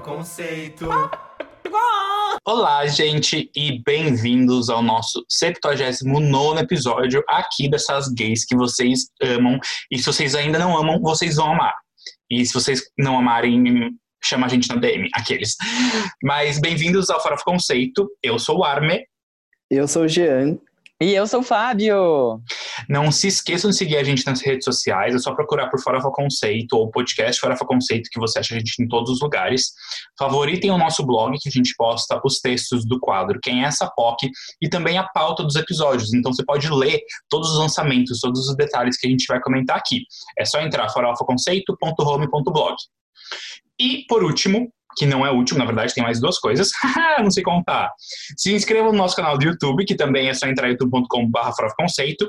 Conceito. Olá, gente, e bem-vindos ao nosso 79 episódio aqui dessas gays que vocês amam. E se vocês ainda não amam, vocês vão amar. E se vocês não amarem, chama a gente na DM, aqueles. Mas bem-vindos ao Farofa Conceito. Eu sou o Arme. Eu sou o Jean. E eu sou o Fábio. Não se esqueçam de seguir a gente nas redes sociais, é só procurar por Farofa Conceito ou podcast Farofa Conceito, que você acha a gente em todos os lugares. Favoritem o nosso blog, que a gente posta os textos do quadro Quem é essa POC e também a pauta dos episódios. Então você pode ler todos os lançamentos, todos os detalhes que a gente vai comentar aqui. É só entrar farofaconceito.home.blog. E por último, que não é último, na verdade, tem mais duas coisas. não sei contar. Se inscreva no nosso canal do YouTube, que também é só entrar youtube.com.br conceito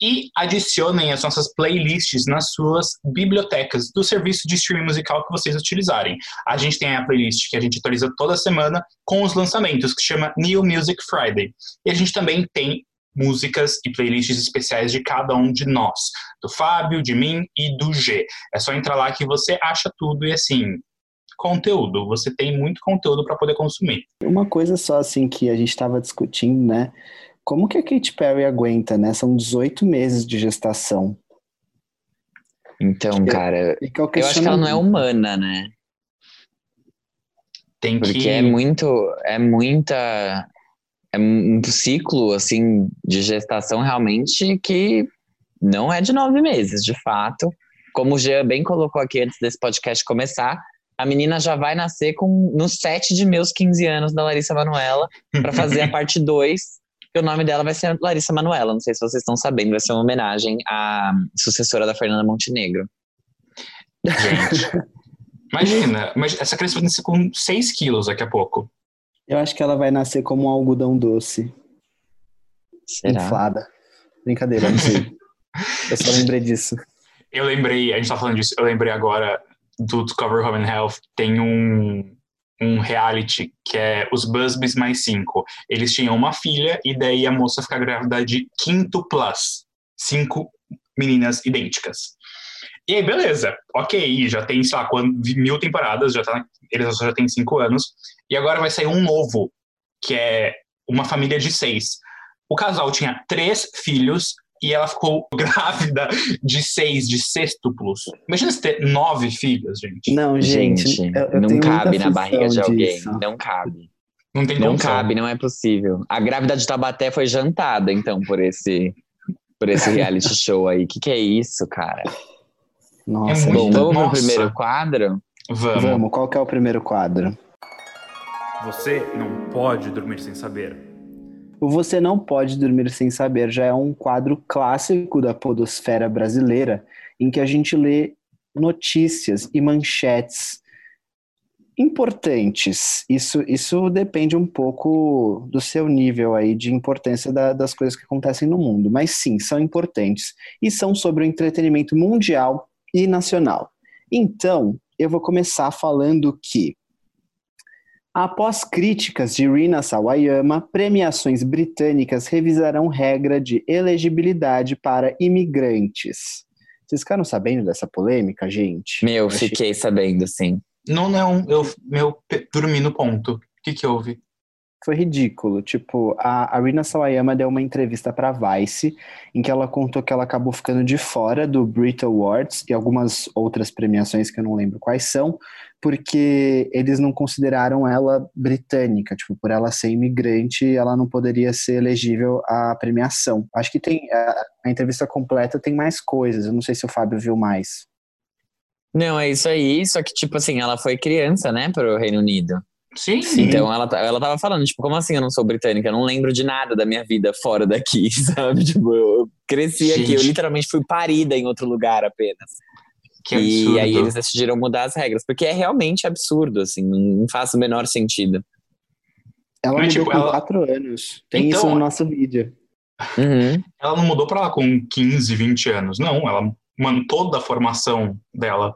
e adicionem as nossas playlists nas suas bibliotecas do serviço de streaming musical que vocês utilizarem. A gente tem a playlist que a gente atualiza toda semana com os lançamentos, que chama New Music Friday. E a gente também tem músicas e playlists especiais de cada um de nós, do Fábio, de mim e do G. É só entrar lá que você acha tudo e assim, conteúdo. Você tem muito conteúdo para poder consumir. Uma coisa só assim que a gente estava discutindo, né? Como que a Katy Perry aguenta, né? São 18 meses de gestação. Então, cara, eu acho que ela não é humana, né? Tem que... Porque é muito, é muita, é um ciclo, assim, de gestação realmente que não é de nove meses, de fato. Como o Jean bem colocou aqui antes desse podcast começar, a menina já vai nascer com no set de meus 15 anos da Larissa Manuela para fazer a parte 2. o nome dela vai ser Larissa Manuela. Não sei se vocês estão sabendo, vai ser uma homenagem à sucessora da Fernanda Montenegro. Gente, imagina, mas essa criança vai nascer com 6 quilos daqui a pouco. Eu acho que ela vai nascer como um algodão doce. Será? Inflada. Brincadeira, não sei. Eu só lembrei disso. Eu lembrei, a gente tá falando disso, eu lembrei agora do Discover Home and Health tem um, um reality que é os Busbys mais cinco. Eles tinham uma filha e daí a moça fica grávida de quinto plus. Cinco meninas idênticas. E aí, beleza. Ok, já tem, sei lá, mil temporadas, já tá, eles já têm cinco anos. E agora vai sair um novo, que é uma família de seis. O casal tinha três filhos e ela ficou grávida de seis, de sextuplos. Imagina você ter nove filhos, gente. Não, gente, gente eu, eu não cabe na barriga de alguém. disso. Não cabe. Não tem Não condição. cabe, não é possível. A grávida de Tabaté foi jantada, então, por esse, por esse reality show aí. Que que é isso, cara? Nossa, É Bom, muito- vamos Nossa. pro primeiro quadro? Vamos. Vamos, qual que é o primeiro quadro? Você não pode dormir sem saber. O Você Não Pode Dormir Sem Saber já é um quadro clássico da podosfera brasileira, em que a gente lê notícias e manchetes importantes. Isso, isso depende um pouco do seu nível aí de importância da- das coisas que acontecem no mundo. Mas sim, são importantes. E são sobre o entretenimento mundial e nacional. Então, eu vou começar falando que Após críticas de Rina Sawayama, premiações britânicas revisarão regra de elegibilidade para imigrantes. Vocês ficaram sabendo dessa polêmica, gente? Meu, achei- fiquei sabendo, sim. Não, não, eu meu, dormi no ponto. O que que houve? Foi ridículo. Tipo, a, a Rina Sawayama deu uma entrevista para Vice, em que ela contou que ela acabou ficando de fora do Brit Awards e algumas outras premiações que eu não lembro quais são, porque eles não consideraram ela britânica. Tipo, por ela ser imigrante, ela não poderia ser elegível à premiação. Acho que tem. A, entrevista completa tem mais coisas. Eu não sei se o Fábio viu mais. Não, é isso aí. Só que, tipo assim, ela foi criança, né, pro Reino Unido. Sim, Então ela, ta- ela tava falando, tipo, como assim eu não sou britânica? Eu não lembro de nada da minha vida fora daqui, sabe? Tipo, eu, eu cresci aqui, eu Gente. literalmente fui parida em outro lugar apenas. que absurdo. E aí eles decidiram mudar as regras, porque é realmente absurdo, assim, não faz o menor sentido. Ela Mas, mudou tipo, com ela- quatro anos. Tem Então, isso no nosso vídeo. Uhum. Ela não mudou pra lá com 15, 20 anos. Não, ela, mano, toda a formação dela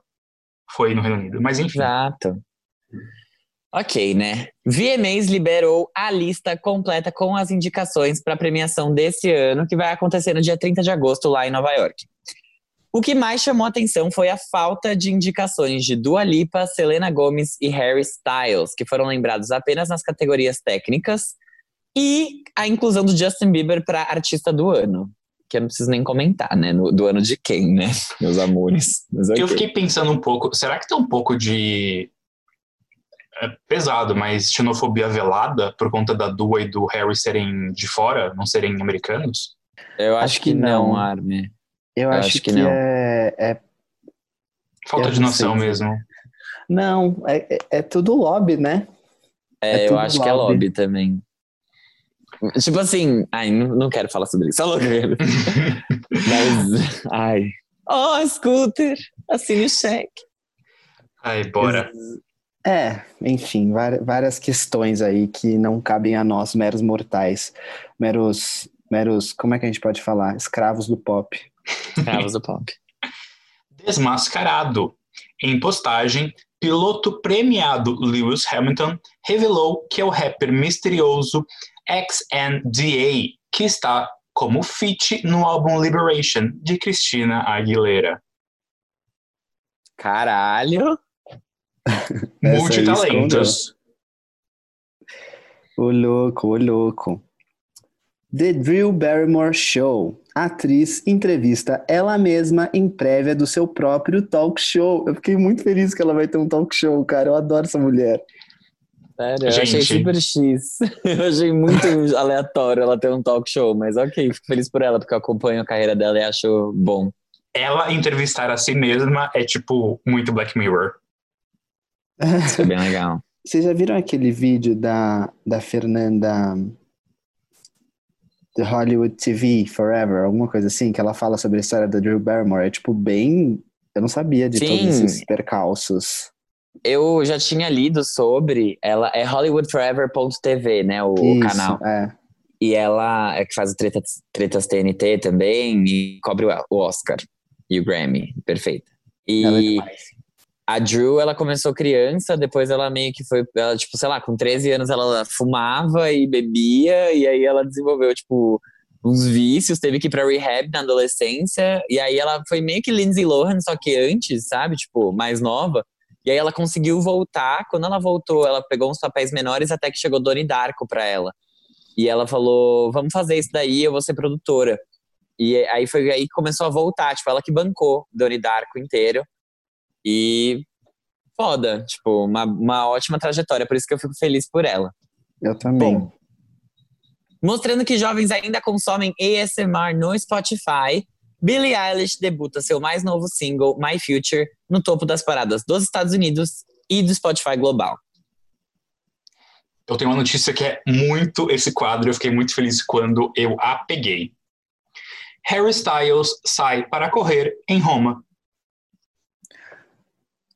foi no Reino Unido. Mas enfim. Exato. Ok, né? VMAs liberou a lista completa com as indicações para a premiação desse ano, que vai acontecer no dia 30 de agosto lá em Nova York. O que mais chamou atenção foi a falta de indicações de Dua Lipa, Selena Gomez e Harry Styles, que foram lembrados apenas nas categorias técnicas, e a inclusão do Justin Bieber para artista do ano. Que eu não preciso nem comentar, né? No, do ano de quem, né? Meus amores. Mas Eu ok. fiquei pensando um pouco, será que tem um pouco de. É pesado, mas xenofobia velada por conta da Dua e do Harry serem de fora, não serem americanos? Eu acho, Acho que, que não, não. Armin. Eu, Eu acho, acho que, que não. É, é- Falta Eu de noção sei. mesmo. Não, é, é- é tudo lobby, né? É, É eu acho que é lobby. lobby também. Tipo assim, ai, não, não quero falar sobre isso. Alô, querido. Mas, ai. Oh, scooter, assine o cheque. Ai, bora. É, enfim, várias questões aí que não cabem a nós, meros mortais, meros, meros, como é que a gente pode falar? Escravos do pop. Cravos do pop. Desmascarado. Em postagem, piloto premiado Lewis Hamilton revelou que é o rapper misterioso XNDA, que está como feat no álbum Liberation de Christina Aguilera. Caralho. Multitalentos. O louco, o louco. The Drew Barrymore Show. Atriz entrevista ela mesma em prévia do seu próprio talk show. Eu fiquei muito feliz que ela vai ter um talk show, cara. Eu adoro essa mulher. Sério, eu achei super X. Eu achei muito aleatório ela ter um talk show, mas ok, fico feliz por ela, porque eu acompanho a carreira dela e acho bom. Ela entrevistar a si mesma é tipo muito Black Mirror. Isso é bem legal. Vocês já viram aquele vídeo da, da Fernanda The Hollywood TV Forever, alguma coisa assim, que ela fala sobre a história da Drew Barrymore? É tipo bem. Eu não sabia de Sim. todos esses percalços. Eu já tinha lido sobre, ela é hollywoodforever.tv, né, o, Isso, canal. É. E ela é que faz o Tretas, Tretas TNT também e cobre o Oscar e o Grammy, perfeita. Ela é E demais. A Drew, ela começou criança, depois ela meio que foi, ela, tipo, sei lá, com 13 anos ela fumava e bebia, e aí ela desenvolveu, tipo, uns vícios, teve que ir pra rehab na adolescência, e aí ela foi meio que Lindsay Lohan, só que antes, sabe, tipo, mais nova. E aí ela conseguiu voltar, quando ela voltou, ela pegou uns papéis menores até que chegou Doni Darko pra ela. E ela falou, vamos fazer isso daí, eu vou ser produtora. E aí foi aí que começou a voltar, tipo, ela que bancou Doni Darko inteiro. E foda, tipo, uma, uma ótima trajetória, por isso que eu fico feliz por ela. Eu também. Bom, mostrando que jovens ainda consomem ASMR no Spotify, Billie Eilish debuta seu mais novo single, My Future, no topo das paradas dos Estados Unidos e do Spotify global. Eu tenho uma notícia que é muito esse quadro, eu fiquei muito feliz quando eu a peguei. Harry Styles sai para correr em Roma.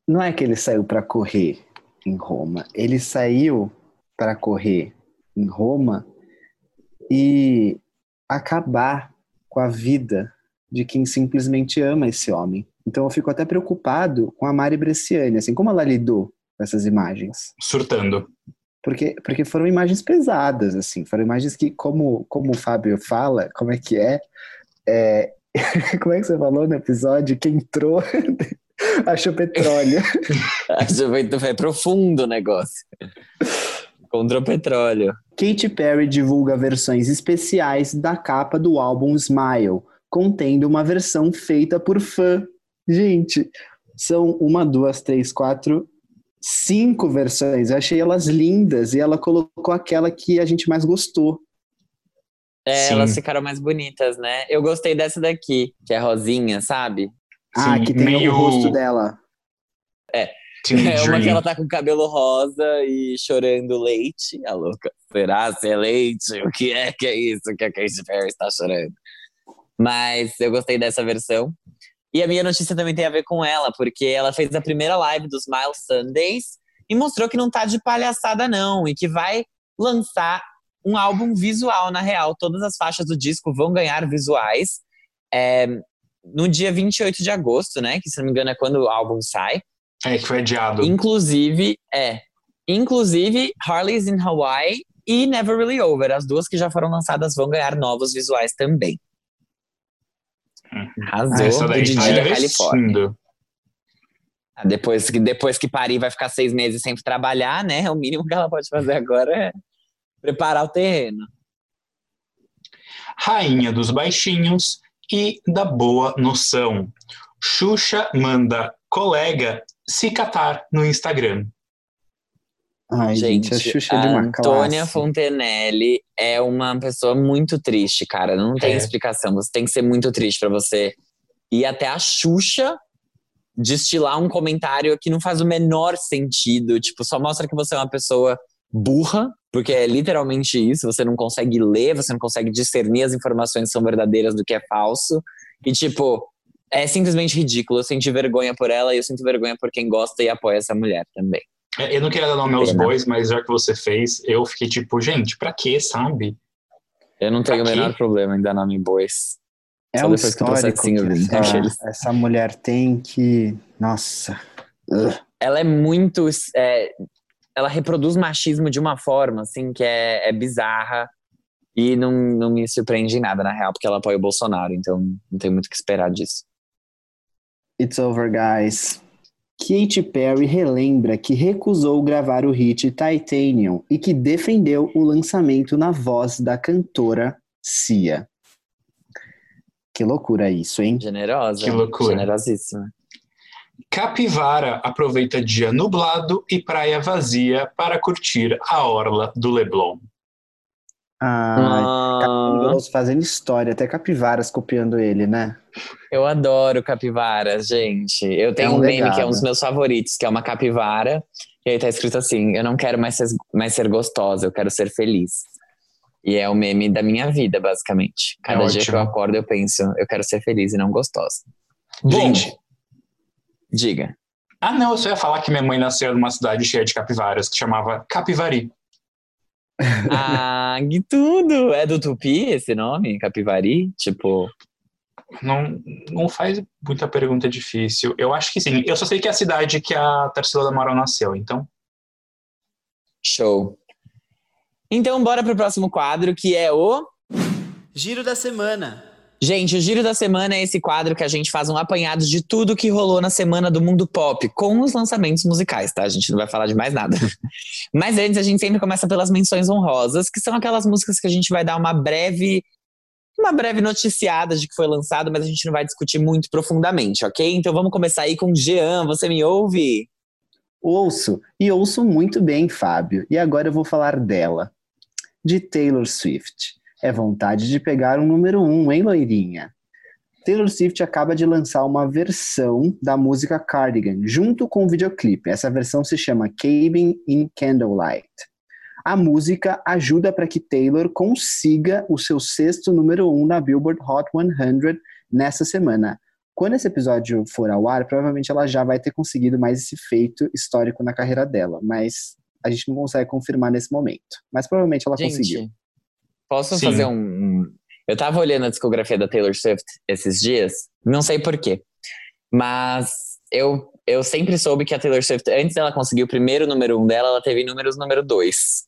Não é que ele saiu para correr em Roma, ele saiu para correr em Roma e acabar com a vida de quem simplesmente ama esse homem. Então eu fico até preocupado com a Mari Bresciani, assim, como ela lidou com essas imagens. Surtando. Porque, porque foram imagens pesadas, assim, foram imagens que, como, como o Fábio fala, como é que é, é como é que você falou no episódio, que entrou achou petróleo. Acho que foi profundo o negócio. Contra o petróleo. Katy Perry divulga versões especiais da capa do álbum Smile, contendo uma versão feita por fã. Gente, são uma, duas, três, quatro, cinco versões. Eu achei elas lindas e ela colocou aquela que a gente mais gostou. É, elas ficaram mais bonitas, né? Eu gostei dessa daqui, que é rosinha, sabe? Ah, que tem meio- o rosto dela. Teen É uma que ela tá com cabelo rosa e chorando leite. A louca. Será se é leite? O que é que é isso que a Katy Perry está chorando? Mas eu gostei dessa versão. E a minha notícia também tem a ver com ela, porque ela fez a primeira live dos Miles Sundays e mostrou que não tá de palhaçada, não, e que vai lançar um álbum visual, na real. Todas as faixas do disco vão ganhar visuais. É, no dia 28 de agosto, né? Que se não me engano é quando o álbum sai. É, que foi adiado. Inclusive, é. Inclusive, Harley's in Hawaii e Never Really Over. As duas que já foram lançadas vão ganhar novos visuais também. Arrasou. Essa O Didi tá da Califórnia. Ah, Depois que, depois que parir, vai ficar seis meses sem trabalhar, né? O mínimo que ela pode fazer agora é preparar o terreno. Rainha dos Baixinhos e da Boa Noção. Xuxa manda colega se catar no Instagram. Ai, gente, a Xuxa é de uma Antônia classe. Fontenelle é uma pessoa muito triste, cara. Não tem É. explicação. Você tem que ser muito triste pra você ir até a Xuxa destilar um comentário que não faz o menor sentido. Tipo, só mostra que você é uma pessoa burra, porque é literalmente isso. Você não consegue ler, você não consegue discernir as informações que são verdadeiras do que é falso. E, tipo, é simplesmente ridículo. Eu senti vergonha por ela e eu sinto vergonha por quem gosta e apoia essa mulher também. É, Eu não queria dar nome aos bois, mas já que você fez, eu fiquei tipo, gente, pra quê, sabe? Eu não tenho o Pra quê? menor problema em dar nome em bois. É Só um depois que o histórico processinho que vir, essa, essa mulher tem que... Nossa. Ela é muito. é, ela reproduz machismo de uma forma, assim, que é, é bizarra. E não, não me surpreende em nada, na real, porque ela apoia o Bolsonaro, então não tem muito o que esperar disso. It's over, guys. Katy Perry relembra que recusou gravar o hit Titanium e que defendeu o lançamento na voz da cantora Cia. Que loucura isso, hein? Generosa. Que loucura. Generosíssima. Capivara aproveita dia nublado e praia vazia para curtir a orla do Leblon. Ah, Ah, fazendo história, até capivaras copiando ele, né? eu adoro capivaras, gente. Eu tenho um um, meme que é um dos meus favoritos, que é uma capivara. E aí tá escrito assim: Eu não quero mais ser, mais ser gostosa, eu quero ser feliz. E é o meme da minha vida, basicamente. Cada dia que ótimo. eu acordo, eu penso: Eu quero ser feliz e não gostosa. Bom, Gente, diga. ah não, eu só ia falar que minha mãe nasceu numa cidade cheia de capivaras que chamava Capivari. Ah, que tudo! É do Tupi esse nome? Capivari? Tipo. Não, não faz muita pergunta difícil. Eu acho que sim. Eu só sei que é a cidade que a Tarsila da Amaral nasceu, então. Show. Então, bora pro próximo quadro, que é o. Giro da semana. Gente, o Giro da Semana é esse quadro que a gente faz um apanhado de tudo que rolou na semana do mundo pop, com os lançamentos musicais, tá? A gente não vai falar de mais nada. Mas antes, a gente sempre começa pelas menções honrosas, que são aquelas músicas que a gente vai dar uma breve. Uma breve noticiada de que foi lançado, mas a gente não vai discutir muito profundamente, ok? Então vamos começar aí com Jean. Você me ouve? Ouço, e ouço muito bem, Fábio. E agora eu vou falar dela. De Taylor Swift. É vontade de pegar um número um, hein, loirinha? Taylor Swift acaba de lançar uma versão da música Cardigan, junto com o videoclipe. Essa versão se chama Cabin in Candlelight. A música ajuda para que Taylor consiga o seu sexto número um na Billboard Hot 100 nessa semana. Quando esse episódio for ao ar, provavelmente ela já vai ter conseguido mais esse feito histórico na carreira dela, mas a gente não consegue confirmar nesse momento. Mas provavelmente ela conseguiu. Posso Sim. fazer um, um- Eu tava olhando a discografia da Taylor Swift esses dias, não sei porquê, mas eu, eu sempre soube que a Taylor Swift, antes dela conseguir o primeiro número um dela, ela teve números número dois.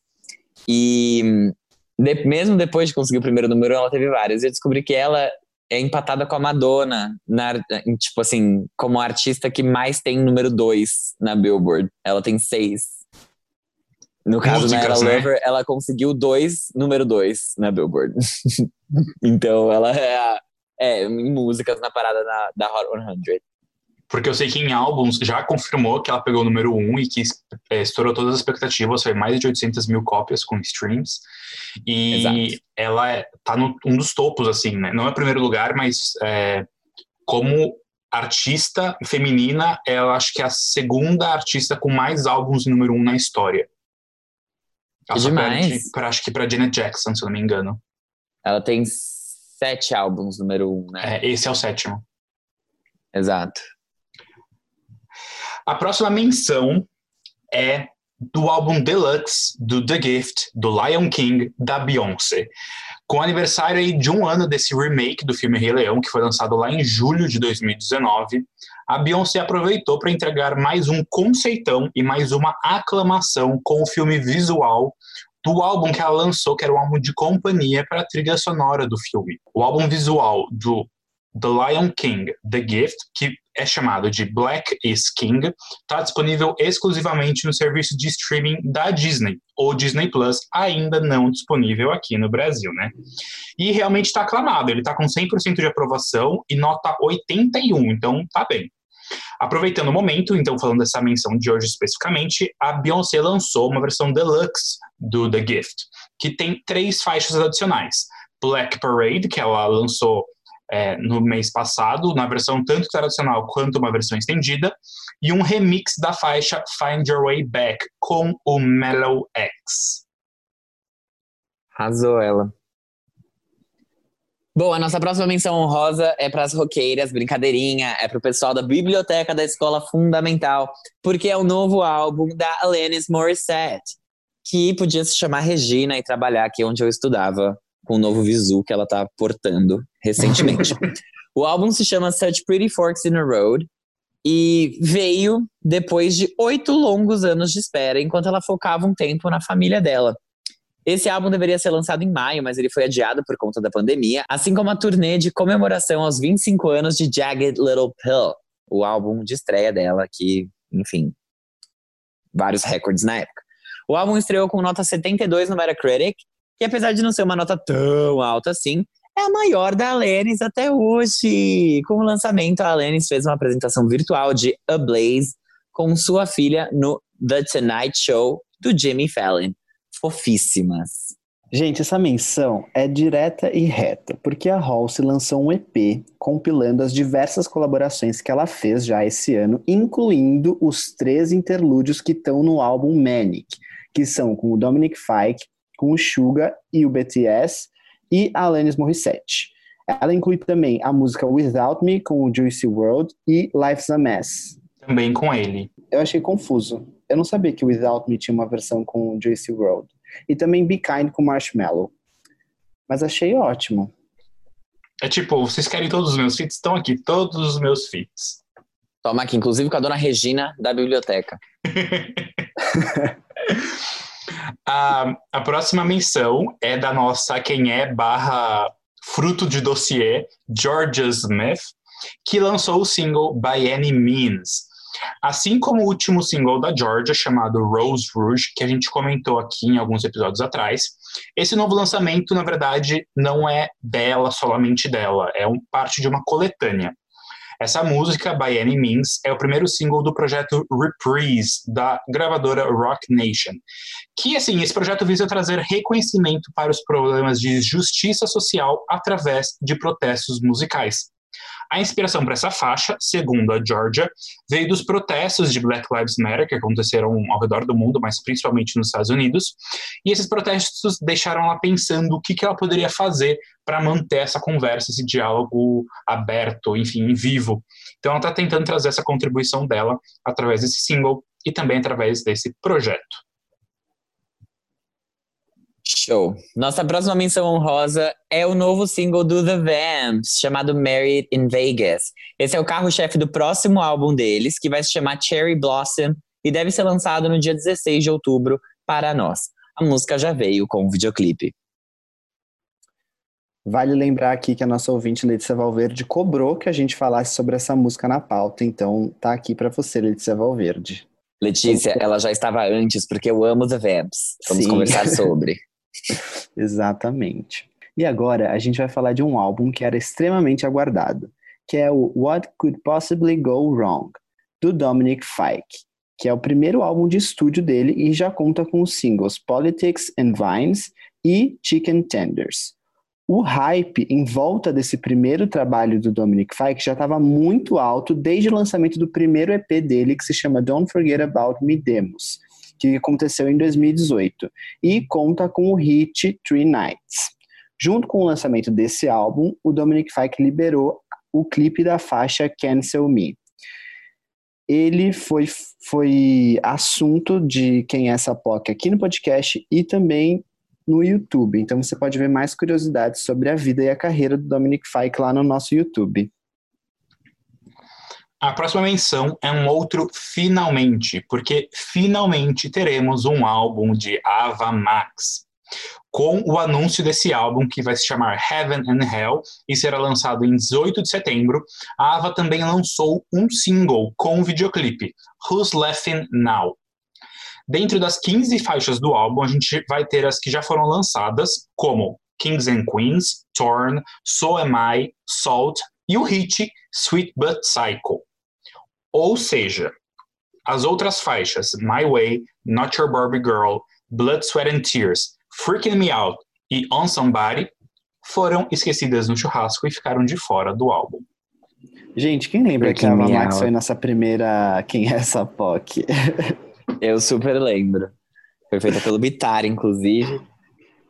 E de- mesmo depois de conseguir o primeiro número, ela teve vários. E eu descobri que ela é empatada com a Madonna, na, tipo assim, como a artista que mais tem número dois na Billboard. Ela tem seis. No caso, Era Músicas, né? Lover, ela conseguiu dois, número dois na Billboard. então, ela é, a- é em músicas na parada da, da Hot 100. Porque eu sei que em álbuns já confirmou que ela pegou o número um e que é, estourou todas as expectativas, foi mais de 800 mil cópias com streams. E Exato. ela é, tá no um dos topos, assim, né? Não é o primeiro lugar, mas é, como artista feminina, ela acho que é a segunda artista com mais álbuns número um na história. Ela Que só demais. pra- acho que pra Janet Jackson, se eu não me engano. Ela tem sete álbuns número um, né? É, esse é o sétimo. Exato. A próxima menção é do álbum Deluxe do The Gift, do Lion King, da Beyoncé. Com o aniversário aí de um ano desse remake do filme Rei Leão, que foi lançado lá em julho de 2019, a Beyoncé aproveitou para entregar mais um conceitão e mais uma aclamação com o filme visual do álbum que ela lançou, que era um álbum de companhia para a trilha sonora do filme. O álbum visual do The Lion King, The Gift, que é chamado de Black is King, está disponível exclusivamente no serviço de streaming da Disney, ou Disney Plus, ainda não disponível aqui no Brasil, né? E realmente está aclamado, ele está com 100% de aprovação e nota 81, então tá bem. Aproveitando o momento, então falando dessa menção de hoje especificamente, a Beyoncé lançou uma versão deluxe do The Gift, que tem três faixas adicionais. Black Parade, que ela lançou é, no mês passado, na versão tanto tradicional quanto uma versão estendida, e um remix da faixa Find Your Way Back com o Mellow X. Arrasou ela. Bom, a nossa próxima menção honrosa é para as roqueiras, brincadeirinha, é para o pessoal da biblioteca da Escola Fundamental, porque é o novo álbum da Alanis Morissette, que podia se chamar Regina e trabalhar aqui onde eu estudava, com o novo visu que ela está portando recentemente. o álbum se chama Such Pretty Forks in a Road e veio depois de oito longos anos de espera, enquanto ela focava um tempo na família dela. Esse álbum deveria ser lançado em maio, mas ele foi adiado por conta da pandemia, assim como a turnê de comemoração aos 25 anos de Jagged Little Pill, o álbum de estreia dela, que, enfim, vários recordes na época. O álbum estreou com nota 72 no Metacritic, que apesar de não ser uma nota tão alta assim, é a maior da Alanis até hoje. Com o lançamento, a Alanis fez uma apresentação virtual de A Blaze com sua filha no The Tonight Show do Jimmy Fallon fofíssimas. Gente, essa menção é direta e reta, porque a Halsey lançou um EP compilando as diversas colaborações que ela fez já esse ano, incluindo os três interlúdios que estão no álbum Manic, que são com o Dominic Fike, com o Suga e o BTS, e a Alanis Morissette. Ela inclui também a música Without Me, com o Juicy World, e Life's a Mess. Também com ele. Eu achei confuso. Eu não sabia que Without Me tinha uma versão com Juicy World. E também Be Kind com Marshmallow. Mas achei ótimo. É tipo, vocês querem todos os meus feats? Estão aqui, todos os meus feats. Toma aqui, inclusive com a dona Regina da biblioteca. a, a próxima menção é da nossa quem é barra fruto de dossiê, Georgia Smith, que lançou o single By Any Means, Assim como o último single da Georgia, chamado Rose Rouge, que a gente comentou aqui em alguns episódios atrás, esse novo lançamento, na verdade, não é dela, somente dela, é um parte de uma coletânea. Essa música, By Any Means, é o primeiro single do projeto Reprise, da gravadora Rock Nation. Que, assim, esse projeto visa trazer reconhecimento para os problemas de justiça social através de protestos musicais. A inspiração para essa faixa, segundo a Georgia, veio dos protestos de Black Lives Matter que aconteceram ao redor do mundo, mas principalmente nos Estados Unidos. E esses protestos deixaram ela pensando o que, que ela poderia fazer para manter essa conversa, esse diálogo aberto, enfim, vivo. Então ela está tentando trazer essa contribuição dela através desse single e também através desse projeto. Show. Nossa próxima menção honrosa é o novo single do The Vamps, chamado Married in Vegas. Esse é o carro-chefe do próximo álbum deles, que vai se chamar Cherry Blossom e deve ser lançado no dia 16 de outubro para nós. A música já veio com o videoclipe. Vale lembrar aqui que a nossa ouvinte Letícia Valverde cobrou que a gente falasse sobre essa música na pauta, então tá aqui para você, Letícia Valverde. Letícia, ela já estava antes, porque eu amo The Vamps. Vamos Sim. conversar sobre. Exatamente. E agora a gente vai falar de um álbum que era extremamente aguardado, que é o What Could Possibly Go Wrong, do Dominic Fike, que é o primeiro álbum de estúdio dele e já conta com os singles Politics and Vines e Chicken Tenders. O hype em volta desse primeiro trabalho do Dominic Fike já estava muito alto desde o lançamento do primeiro EP dele, que se chama Don't Forget About Me Demos, que aconteceu em 2018, e conta com o hit Three Nights. Junto com o lançamento desse álbum, o Dominic Fike liberou o clipe da faixa Cancel Me. Ele foi, foi assunto de quem é essa POC aqui no podcast e também no YouTube. Então você pode ver mais curiosidades sobre a vida e a carreira do Dominic Fike lá no nosso YouTube. A próxima menção é um outro finalmente, porque finalmente teremos um álbum de Ava Max. com o anúncio desse álbum que vai se chamar Heaven and Hell e será lançado em 18 de setembro. A Ava também lançou um single com um videoclipe, Who's Laughing Now? Dentro das 15 faixas do álbum, a gente vai ter as que já foram lançadas, como Kings and Queens, Torn, So Am I, Salt e o hit Sweet But Psycho. Ou seja, as outras faixas My Way, Not Your Barbie Girl, Blood, Sweat and Tears, Freaking Me Out e On Somebody foram esquecidas no churrasco e ficaram de fora do álbum. Gente, quem lembra Freaking que a Ava Max Out. foi nossa primeira Quem é essa POC? Eu super lembro. Foi feita pelo Bitar, inclusive.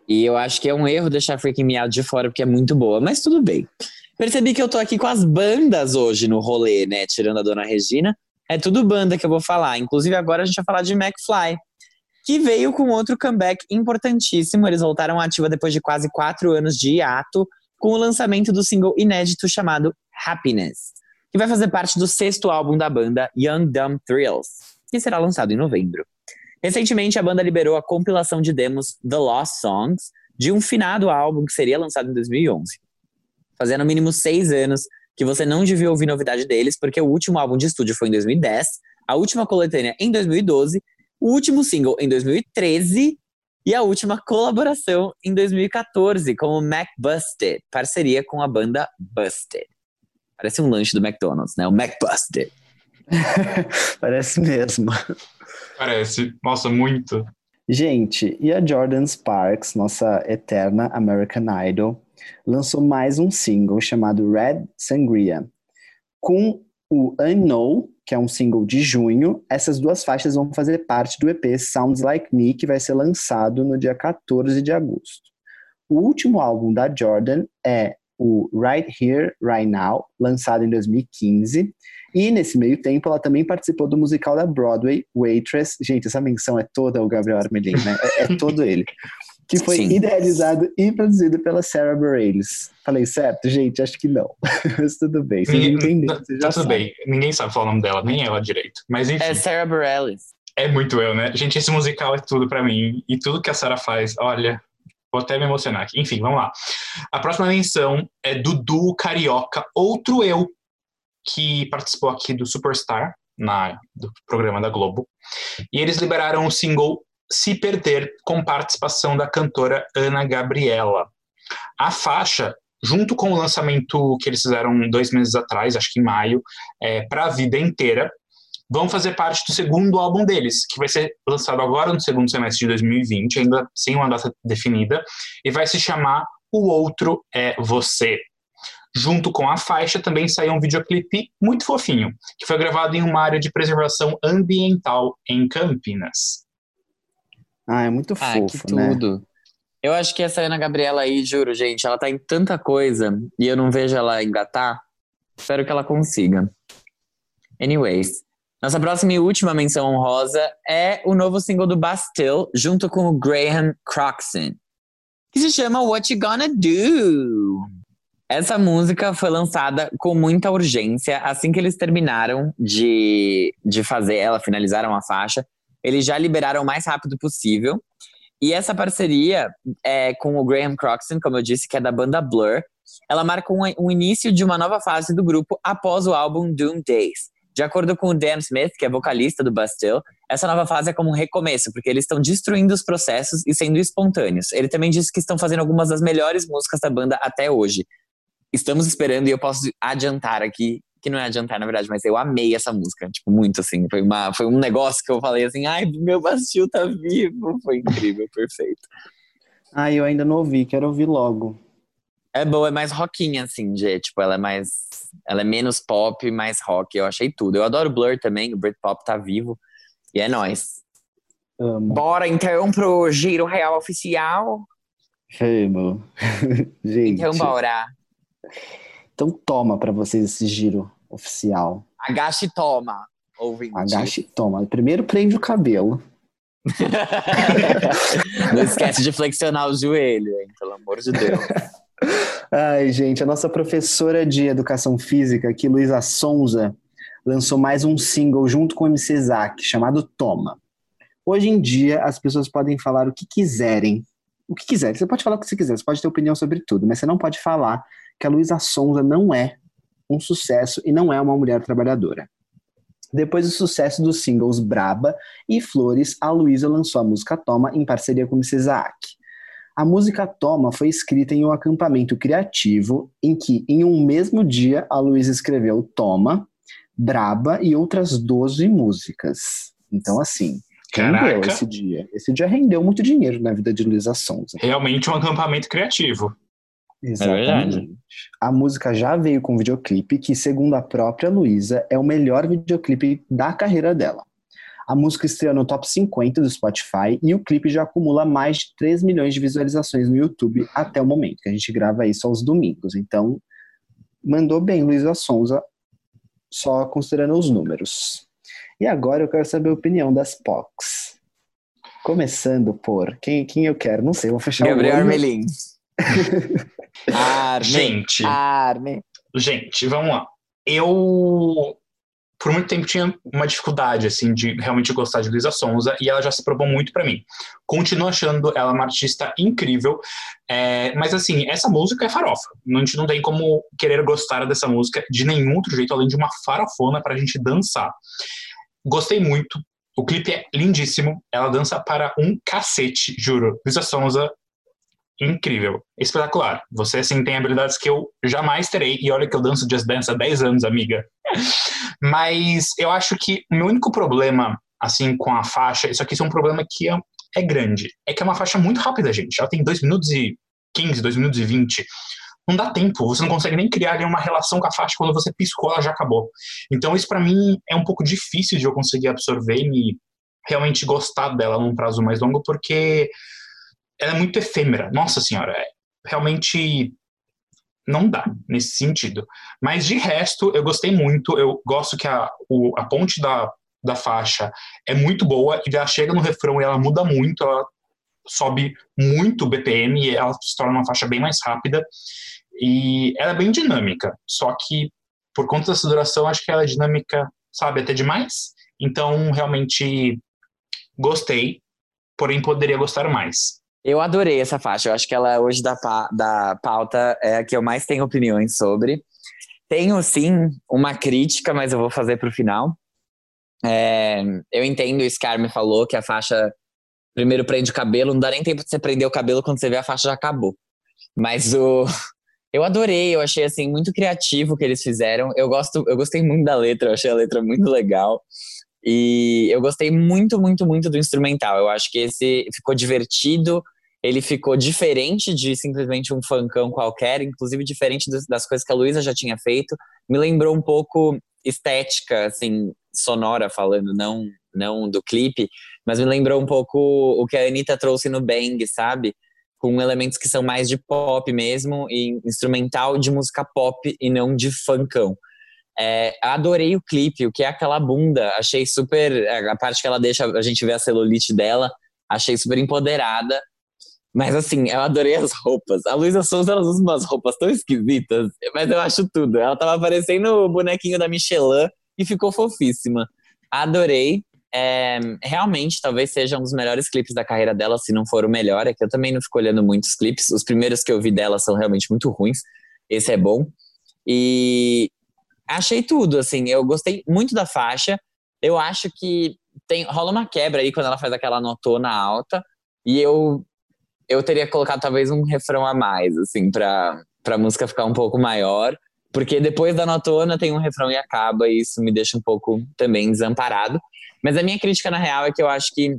E eu acho que é um erro deixar Freaking Me Out de fora, porque é muito boa, mas tudo bem. Percebi que eu tô aqui com as bandas hoje no rolê, né? Tirando a Dona Regina. É tudo banda que eu vou falar. Inclusive, agora a gente vai falar de McFly, que veio com outro comeback importantíssimo. Eles voltaram à ativa depois de quase quatro anos de hiato, com o lançamento do single inédito chamado Happiness, que vai fazer parte do sexto álbum da banda, Young Dumb Thrills, que será lançado em novembro. Recentemente, a banda liberou a compilação de demos The Lost Songs, de um finado álbum que seria lançado em 2011. Fazia no mínimo seis anos que você não devia ouvir novidade deles, porque o último álbum de estúdio foi em 2010, a última coletânea em 2012, o último single em 2013 e a última colaboração em 2014 com o Mac Busted, parceria com a banda Busted. Parece um lanche do McDonald's, né? O Mac Busted. Parece mesmo. Parece. Nossa, muito. Gente, e a Jordan Sparks, nossa eterna American Idol, lançou mais um single chamado Red Sangria. Com o Unknown, que é um single de junho, essas duas faixas vão fazer parte do EP Sounds Like Me, que vai ser lançado no dia 14 de agosto. O último álbum da Jordan é o Right Here, Right Now, lançado em 2015. E nesse meio tempo, ela também participou do musical da Broadway, Waitress. Gente, essa menção é toda o Gabriel Armelin, né? É, é todo ele. Que foi Sim. idealizado e produzido pela Sarah Bareilles. Falei certo? Gente, acho que não. Mas tudo bem, vocês Ninguém- entenderam. tá vocês já tudo sabem. bem. Ninguém sabe falar o nome dela, nem ela direito. Mas enfim, É Sarah Bareilles. é muito eu, né? Gente, esse musical é tudo pra mim. E tudo que a Sarah faz, olha, vou até me emocionar aqui. Enfim, vamos lá. A próxima menção é Dudu Carioca, outro eu, que participou aqui do Superstar, na, do programa da Globo. E eles liberaram o single Se Perder, com participação da cantora Ana Gabriela. A faixa, junto com o lançamento que eles fizeram dois meses atrás, acho que em maio, é, para a vida inteira, vão fazer parte do segundo álbum deles, que vai ser lançado agora no segundo semestre de 2020, ainda sem uma data definida, e vai se chamar O Outro é Você. Junto com a faixa também saiu um videoclipe muito fofinho, que foi gravado em uma área de preservação ambiental em Campinas. Ah, é muito Ah, fofo, que né? tudo. Eu acho que essa Ana Gabriela aí, juro, gente, ela tá em tanta coisa e eu não vejo ela engatar. Espero que ela consiga. Anyways, nossa próxima e última menção honrosa é o novo single do Bastille, junto com o Graham Croxon, que se chama What You Gonna Do. Essa música foi lançada com muita urgência assim que eles terminaram de, de fazer ela, finalizaram a faixa. Eles já liberaram o mais rápido possível. E essa parceria é com o Graham Croxon, como eu disse, que é da banda Blur, ela marca um, um início de uma nova fase do grupo após o álbum Doom Days. De acordo com o Dan Smith, que é vocalista do Bastille, essa nova fase é como um recomeço, porque eles estão destruindo os processos e sendo espontâneos. Ele também disse que estão fazendo algumas das melhores músicas da banda até hoje. Estamos esperando e eu posso adiantar aqui, que não é adiantar na verdade, mas eu amei essa música, tipo, muito assim. Foi, uma, foi um negócio que eu falei assim, ai, meu Bastille tá vivo. Foi incrível, perfeito. Ah, eu ainda não ouvi, quero ouvir logo. É boa, é mais rockinha, assim, Gê. Tipo, ela é mais. Ela é menos pop, mais rock. Eu achei tudo. Eu adoro Blur também, o Britpop tá vivo. E é nóis. Amo. Bora então pro Giro Real Oficial. Amo. Gente, Então, bora. Então toma pra vocês esse giro oficial. Agache e toma, ouvinte. Agache e toma. Primeiro prende o cabelo. Não esquece de flexionar o joelho, hein? Pelo amor de Deus. Ai, gente, a nossa professora de educação física, aqui, Luísa Sonza, lançou mais um single junto com o MC Zack, chamado Toma. Hoje em dia, as pessoas podem falar o que quiserem, o que quiser. Você pode falar o que você quiser, você pode ter opinião sobre tudo, mas você não pode falar que a Luísa Sonza não é um sucesso e não é uma mulher trabalhadora. Depois do sucesso dos singles Braba e Flores, a Luísa lançou a música Toma em parceria com Mrs. Isaac. A música Toma foi escrita em um acampamento criativo em que, em um mesmo dia, a Luísa escreveu Toma, Braba e outras 12 músicas. Então, assim, Caraca. rendeu esse dia. Esse dia rendeu muito dinheiro na vida de Luísa Sonza. Realmente um acampamento criativo. Exatamente. a música já veio com videoclipe, que, segundo a própria Luísa, é o melhor videoclipe da carreira dela. A música estreou no top 50 do Spotify e o clipe já acumula mais de 3 milhões de visualizações no YouTube até o momento, que a gente grava isso aos domingos. Então, mandou bem Luísa Sonza, só considerando os números. E agora eu quero saber a opinião das POCs. Começando por quem, quem eu quero, não sei, vou fechar Gabriel o olho. Armelin. Arme. Gente, Arme. gente, vamos lá. Eu, por muito tempo, tinha uma dificuldade, assim, de realmente gostar de Luísa Sonza, e ela já se provou muito pra mim. Continuo achando ela uma artista incrível, é, mas, assim, essa música é farofa. A gente não tem como querer gostar dessa música de nenhum outro jeito, além de uma farofona pra gente dançar. Gostei muito. O clipe é lindíssimo. Ela dança para um cacete, juro. Luísa Sonza, incrível. Espetacular. Você, assim, tem habilidades que eu jamais terei. E olha que eu danço Just Dance há 10 anos, amiga. Mas eu acho que o meu único problema, assim, com a faixa, isso aqui é um problema que é, é grande. É que é uma faixa muito rápida, gente. Ela tem 2 minutos e 15, 2 minutos e 20 não dá tempo, você não consegue nem criar uma relação com a faixa, quando você piscou, ela já acabou. Então isso para mim é um pouco difícil de eu conseguir absorver e me realmente gostar dela num prazo mais longo, porque ela é muito efêmera. Nossa senhora, é, realmente não dá nesse sentido. Mas de resto, eu gostei muito, eu gosto que a, o, a ponte da, da faixa é muito boa, e ela chega no refrão e ela muda muito, ela sobe muito o BPM e ela se torna uma faixa bem mais rápida. E ela é bem dinâmica, só que por conta dessa duração, acho que ela é dinâmica, sabe, até demais. Então, realmente gostei, porém poderia gostar mais. Eu adorei essa faixa. Eu acho que ela hoje da, da pauta é a que eu mais tenho opiniões sobre. Tenho sim uma crítica, mas eu vou fazer pro final. É, eu entendo que a Armin falou, que a faixa primeiro prende o cabelo, não dá nem tempo de você prender o cabelo quando você vê a faixa já acabou. Mas o eu adorei, eu achei assim muito criativo o que eles fizeram. Eu gosto, eu gostei muito da letra, eu achei a letra muito legal. E eu gostei muito, muito, muito do instrumental. Eu acho que esse ficou divertido, ele ficou diferente de simplesmente um funkão qualquer, inclusive diferente das, coisas que a Luísa já tinha feito. Me lembrou um pouco estética, assim, sonora falando, não, não do clipe, mas me lembrou um pouco o que a Anitta trouxe no Bang, sabe? Com elementos que são mais de pop mesmo, e instrumental de música pop e não de funkão. É, adorei o clipe, o que é aquela bunda, achei super. A parte que ela deixa a gente ver a celulite dela, achei super empoderada. Mas assim, eu adorei as roupas. A Luísa Souza, ela usa umas roupas tão esquisitas, mas eu acho tudo. Ela tava parecendo o bonequinho da Michelin e ficou fofíssima. Adorei. É, realmente, talvez seja um dos melhores clipes da carreira dela, se não for o melhor. É que eu também não fico olhando muitos clipes. Os primeiros que eu vi dela são realmente muito ruins. Esse é bom. E achei tudo, assim. Eu gostei muito da faixa. Eu acho que tem, rola uma quebra aí quando ela faz aquela notona alta. E eu eu teria colocado talvez um refrão a mais, assim, pra, pra música ficar um pouco maior. Porque depois da notona tem um refrão e acaba, e isso me deixa um pouco também desamparado. Mas a minha crítica, na real, é que eu acho que,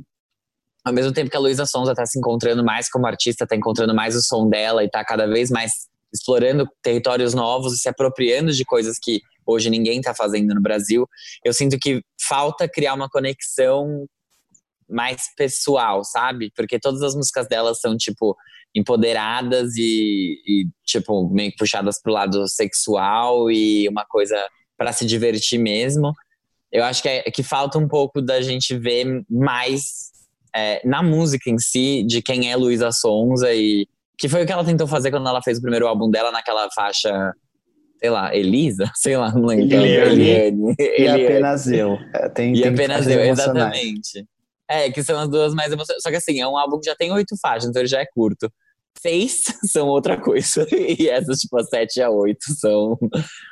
ao mesmo tempo que a Luísa Sonza tá se encontrando mais como artista, tá encontrando mais o som dela e tá cada vez mais explorando territórios novos e se apropriando de coisas que hoje ninguém tá fazendo no Brasil, eu sinto que falta criar uma conexão mais pessoal, sabe? Porque todas as músicas dela são, tipo, empoderadas e, e, tipo, meio que puxadas pro lado sexual e uma coisa para se divertir mesmo. Eu acho que, é, que falta um pouco da gente ver mais é, na música em si de quem é Luísa Sonza e que foi o que ela tentou fazer quando ela fez o primeiro álbum dela naquela faixa, sei lá, Elisa? Sei lá, não lembro. Eliane. Eliane. E Eliane. apenas eu. É, Tem, E tem apenas eu, exatamente. É, que são as duas mais emocionantes. Só que assim, é um álbum que já tem oito faixas, então ele já é curto. Seis são outra coisa. E essas, tipo, a sete a oito são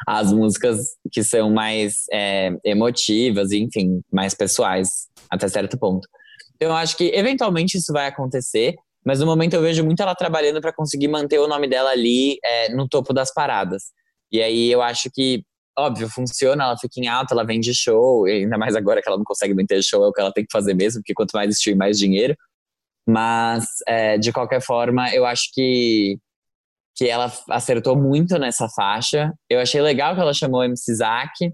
as músicas que são mais é, emotivas, e, enfim, mais pessoais, até certo ponto. Então, eu acho que eventualmente isso vai acontecer, mas no momento eu vejo muito ela trabalhando para conseguir manter o nome dela ali é, no topo das paradas. E aí eu acho que óbvio, funciona, ela fica em alta, ela vende show, ainda mais agora que ela não consegue manter show, é o que ela tem que fazer mesmo, porque quanto mais stream, mais dinheiro. Mas, é, de qualquer forma, eu acho que, que ela acertou muito nessa faixa. Eu achei legal que ela chamou MC Zack,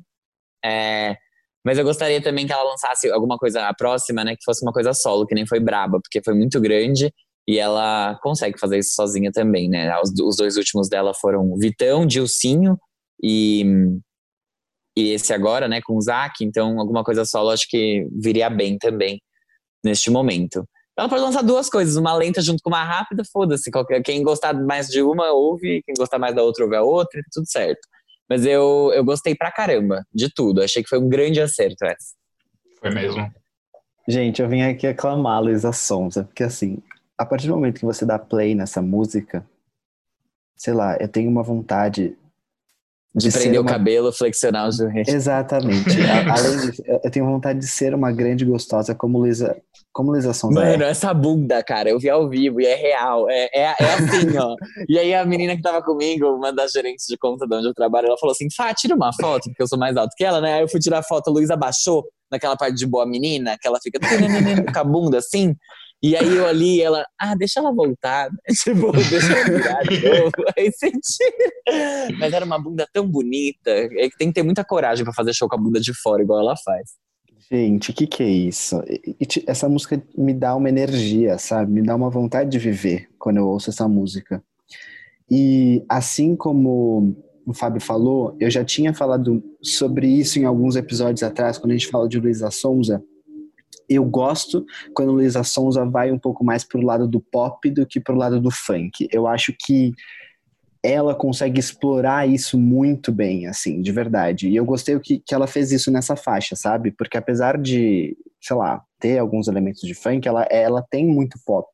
é, mas eu gostaria também que ela lançasse alguma coisa próxima, né, que fosse uma coisa solo, que nem foi Braba, porque foi muito grande e ela consegue fazer isso sozinha também, né? Os, os dois últimos dela foram Vitão, Dilcinho e e esse agora, né, com o Zack, então alguma coisa solo acho que viria bem também neste momento. Ela pode lançar duas coisas, uma lenta junto com uma rápida, foda-se. Quem gostar mais de uma, ouve, quem gostar mais da outra, ouve a outra, e tudo certo. Mas eu, eu gostei pra caramba de tudo. Achei que foi um grande acerto essa. Foi mesmo. Gente, eu vim aqui aclamar a Luísa Sonza, porque assim, a partir do momento que você dá play nessa música, sei lá, eu tenho uma vontade de, de prender uma... o cabelo, flexionar os joelhos. Exatamente. Além disso, eu tenho vontade de ser uma grande gostosa como Luísa como Luísa Sonza Mano, essa bunda, cara, eu vi ao vivo e é real. É, é, é assim, ó. E aí a menina que tava comigo, uma das gerentes de conta de onde eu trabalho, ela falou assim, Fá, tira uma foto, porque eu sou mais alto que ela, né? Aí eu fui tirar a foto, a Luísa baixou naquela parte de boa menina, que ela fica com a bunda assim. E aí eu ali, ela, ah, deixa ela voltar. Tipo, deixa ela virar de novo. Aí tira. Mas era uma bunda tão bonita. É que tem que ter muita coragem para fazer show com a bunda de fora, igual ela faz. Gente, o que, que é isso? Essa música me dá uma energia, sabe? Me dá uma vontade de viver quando eu ouço essa música. E assim como o Fábio falou, eu já tinha falado sobre isso em alguns episódios atrás, quando a gente falou de Luísa Sonza eu gosto quando Luísa Sonza vai um pouco mais pro lado do pop do que pro lado do funk. Eu acho que ela consegue explorar isso muito bem, assim, de verdade. E eu gostei que, que ela fez isso nessa faixa, sabe? Porque apesar de, sei lá, ter alguns elementos de funk, ela, ela tem muito pop.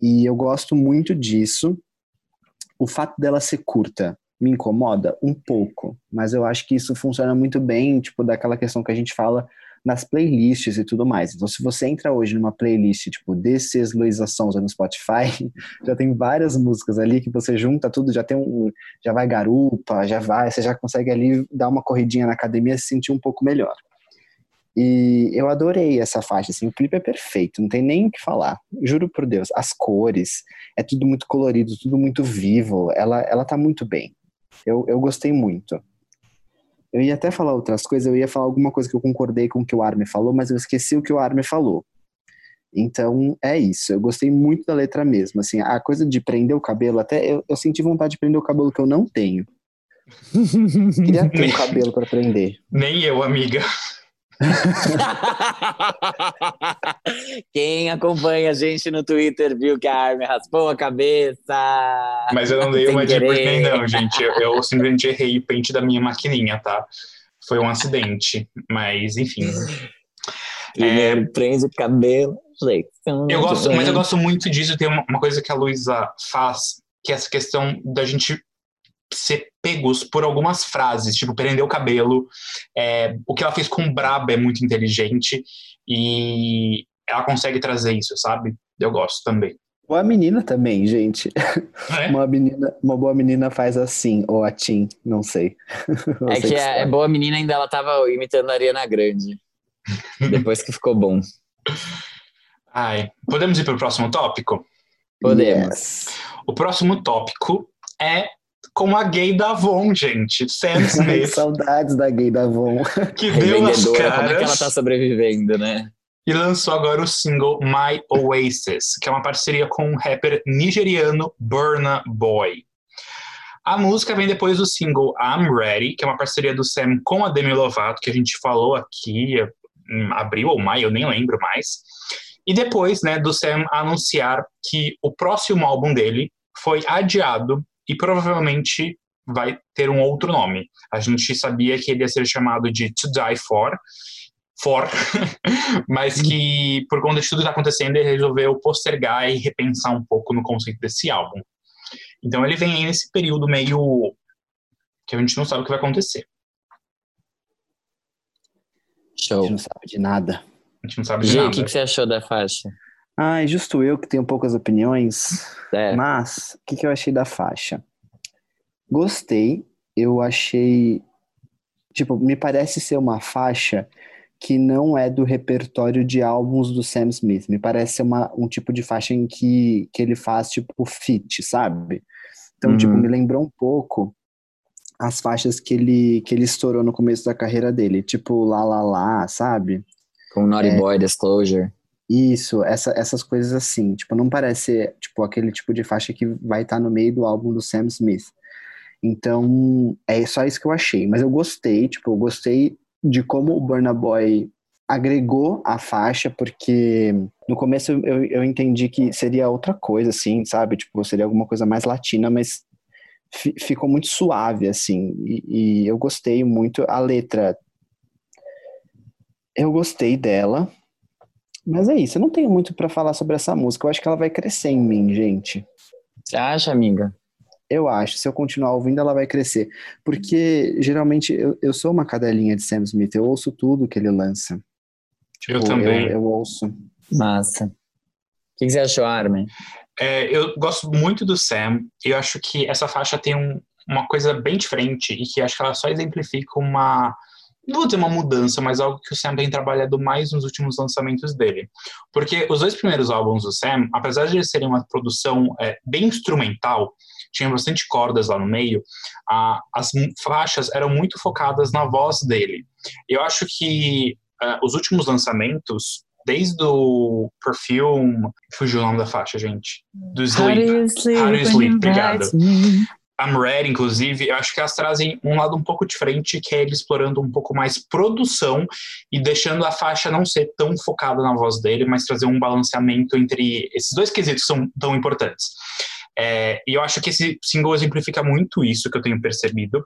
E eu gosto muito disso. O fato dela ser curta me incomoda um pouco, mas eu acho que isso funciona muito bem, tipo, daquela questão que a gente fala nas playlists e tudo mais. Então, se você entra hoje numa playlist, tipo, desses Luísa Sonza no Spotify, já tem várias músicas ali que você junta tudo, já tem um, já vai garupa, já vai, você já consegue ali dar uma corridinha na academia e se sentir um pouco melhor. E eu adorei essa faixa, assim, o clipe é perfeito, não tem nem o que falar. Juro por Deus, as cores, é tudo muito colorido, tudo muito vivo, ela, ela tá muito bem. Eu, eu gostei muito. Eu ia até falar outras coisas, eu ia falar alguma coisa que eu concordei com o que o Armin falou, mas eu esqueci o que o Armin falou. Então, é isso. Eu gostei muito da letra mesmo. Assim, a coisa de prender o cabelo, até eu, eu senti vontade de prender o cabelo que eu não tenho. Queria ter um cabelo para prender. Nem eu, amiga. Quem acompanha a gente no Twitter viu que a Armin raspou a cabeça. Mas eu não dei uma de nem não, gente. Eu, eu simplesmente errei o pente da minha maquininha, tá? Foi um acidente, mas enfim. é, prende o cabelo. Eu gosto, mas eu gosto muito disso. Tem uma, uma coisa que a Luísa faz, que é essa questão da gente ser pegos por algumas frases, tipo, prender o cabelo. É, o que ela fez com Braba é muito inteligente e ela consegue trazer isso, sabe? Eu gosto também. Boa menina também, gente. É? Uma, menina, uma boa menina faz assim, ou a Tim, não sei. Não é sei que, que é, é, boa menina ainda ela tava imitando a Ariana Grande. depois que ficou bom. Ai, podemos ir para o próximo tópico? Podemos. Yes. O próximo tópico é com a gay da Avon, gente. Sam Smith. Saudades da gay da Avon. Que deu as caras. Como é que ela tá sobrevivendo, né? E lançou agora o single My Oasis, que é uma parceria com o rapper nigeriano Burna Boy. A música vem depois do single I'm Ready, que é uma parceria do Sam com a Demi Lovato, que a gente falou aqui em abril ou maio, eu nem lembro mais. E depois, né, do Sam anunciar que o próximo álbum dele foi adiado e provavelmente vai ter um outro nome. A gente sabia que ele ia ser chamado de To Die For, for, mas que por conta de tudo que está acontecendo ele resolveu postergar e repensar um pouco no conceito desse álbum. Então ele vem aí nesse período meio que a gente não sabe o que vai acontecer. A Show. gente não sabe de nada. A gente não sabe de o nada. que, que você achou da faixa? Ah, é justo eu que tenho poucas opiniões. É, Mas, o que, que eu achei da faixa? Gostei. Eu achei. Tipo, me parece ser uma faixa que não é do repertório de álbuns do Sam Smith. Me parece ser uma, um tipo de faixa em que, que ele faz, tipo, fit, sabe? Então, Uhum. tipo, me lembrou um pouco as faixas que ele, que ele estourou no começo da carreira dele. Tipo, Lá Lá Lá, sabe? com Naughty É. Boy Disclosure. Isso, essa- essas coisas assim. Tipo, não parece tipo, aquele tipo de faixa que vai estar no meio do álbum do Sam Smith. Então, é só isso que eu achei. Mas eu gostei, tipo, eu gostei de como o Burna Boy agregou a faixa, porque no começo eu, eu entendi que seria outra coisa, assim, sabe? Tipo, seria alguma coisa mais latina, mas fi- ficou muito suave, assim. E, e eu gostei muito. A letra, eu gostei dela. Mas é isso, eu não tenho muito pra falar sobre essa música. Eu acho que ela vai crescer em mim, gente. Você acha, amiga? Eu acho, se eu continuar ouvindo, ela vai crescer. Porque geralmente eu, eu sou uma cadelinha de Sam Smith, eu ouço tudo que ele lança. Eu Tipo, também. Eu, eu ouço. Massa. O que, que você achou, Armin? É, eu gosto muito do Sam. Eu acho que essa faixa tem um- uma coisa bem diferente e que acho que ela só exemplifica uma. Não vou dizer uma mudança, mas algo que o Sam tem trabalhado mais nos últimos lançamentos dele. Porque os dois primeiros álbuns do Sam, apesar de eles serem uma produção é, bem instrumental, tinha bastante cordas lá no meio, a- as faixas eram muito focadas na voz dele. Eu acho que ah, os últimos lançamentos, desde o Perfume. Fugiu o nome da faixa, gente. Do Sleep. How do you sleep? Obrigado. I'm Ready, inclusive, eu acho que elas trazem um lado um pouco diferente, que é ele explorando um pouco mais produção e deixando a faixa não ser tão focada na voz dele, mas trazer um balanceamento entre esses dois quesitos que são tão importantes. É, e eu acho que esse single exemplifica muito isso que eu tenho percebido.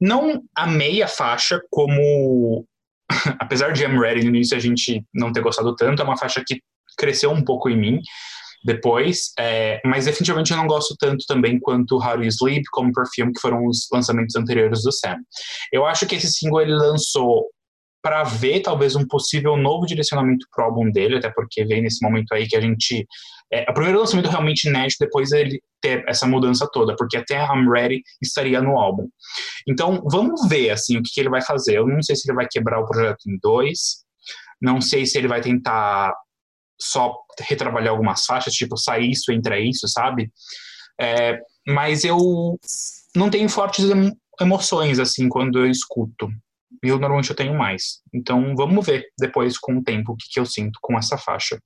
Não amei a faixa como. Apesar de I'm Ready no início a gente não ter gostado tanto, é uma faixa que cresceu um pouco em mim depois, é, mas definitivamente eu não gosto tanto também quanto How You Sleep, como Perfume, que foram os lançamentos anteriores do Sam. Eu acho que esse single ele lançou para ver talvez um possível novo direcionamento pro álbum dele, até porque vem nesse momento aí que a gente é, o primeiro lançamento realmente inédito depois ele ter essa mudança toda, porque até I'm Ready estaria no álbum. Então vamos ver assim o que, que ele vai fazer. Eu não sei se ele vai quebrar o projeto em dois, não sei se ele vai tentar só retrabalhar algumas faixas, tipo, sai isso, entra isso, sabe? É, mas eu não tenho fortes emo emoções, assim, quando eu escuto. Eu normalmente eu tenho mais. Então, vamos ver depois, com o tempo, o que, que eu sinto com essa faixa.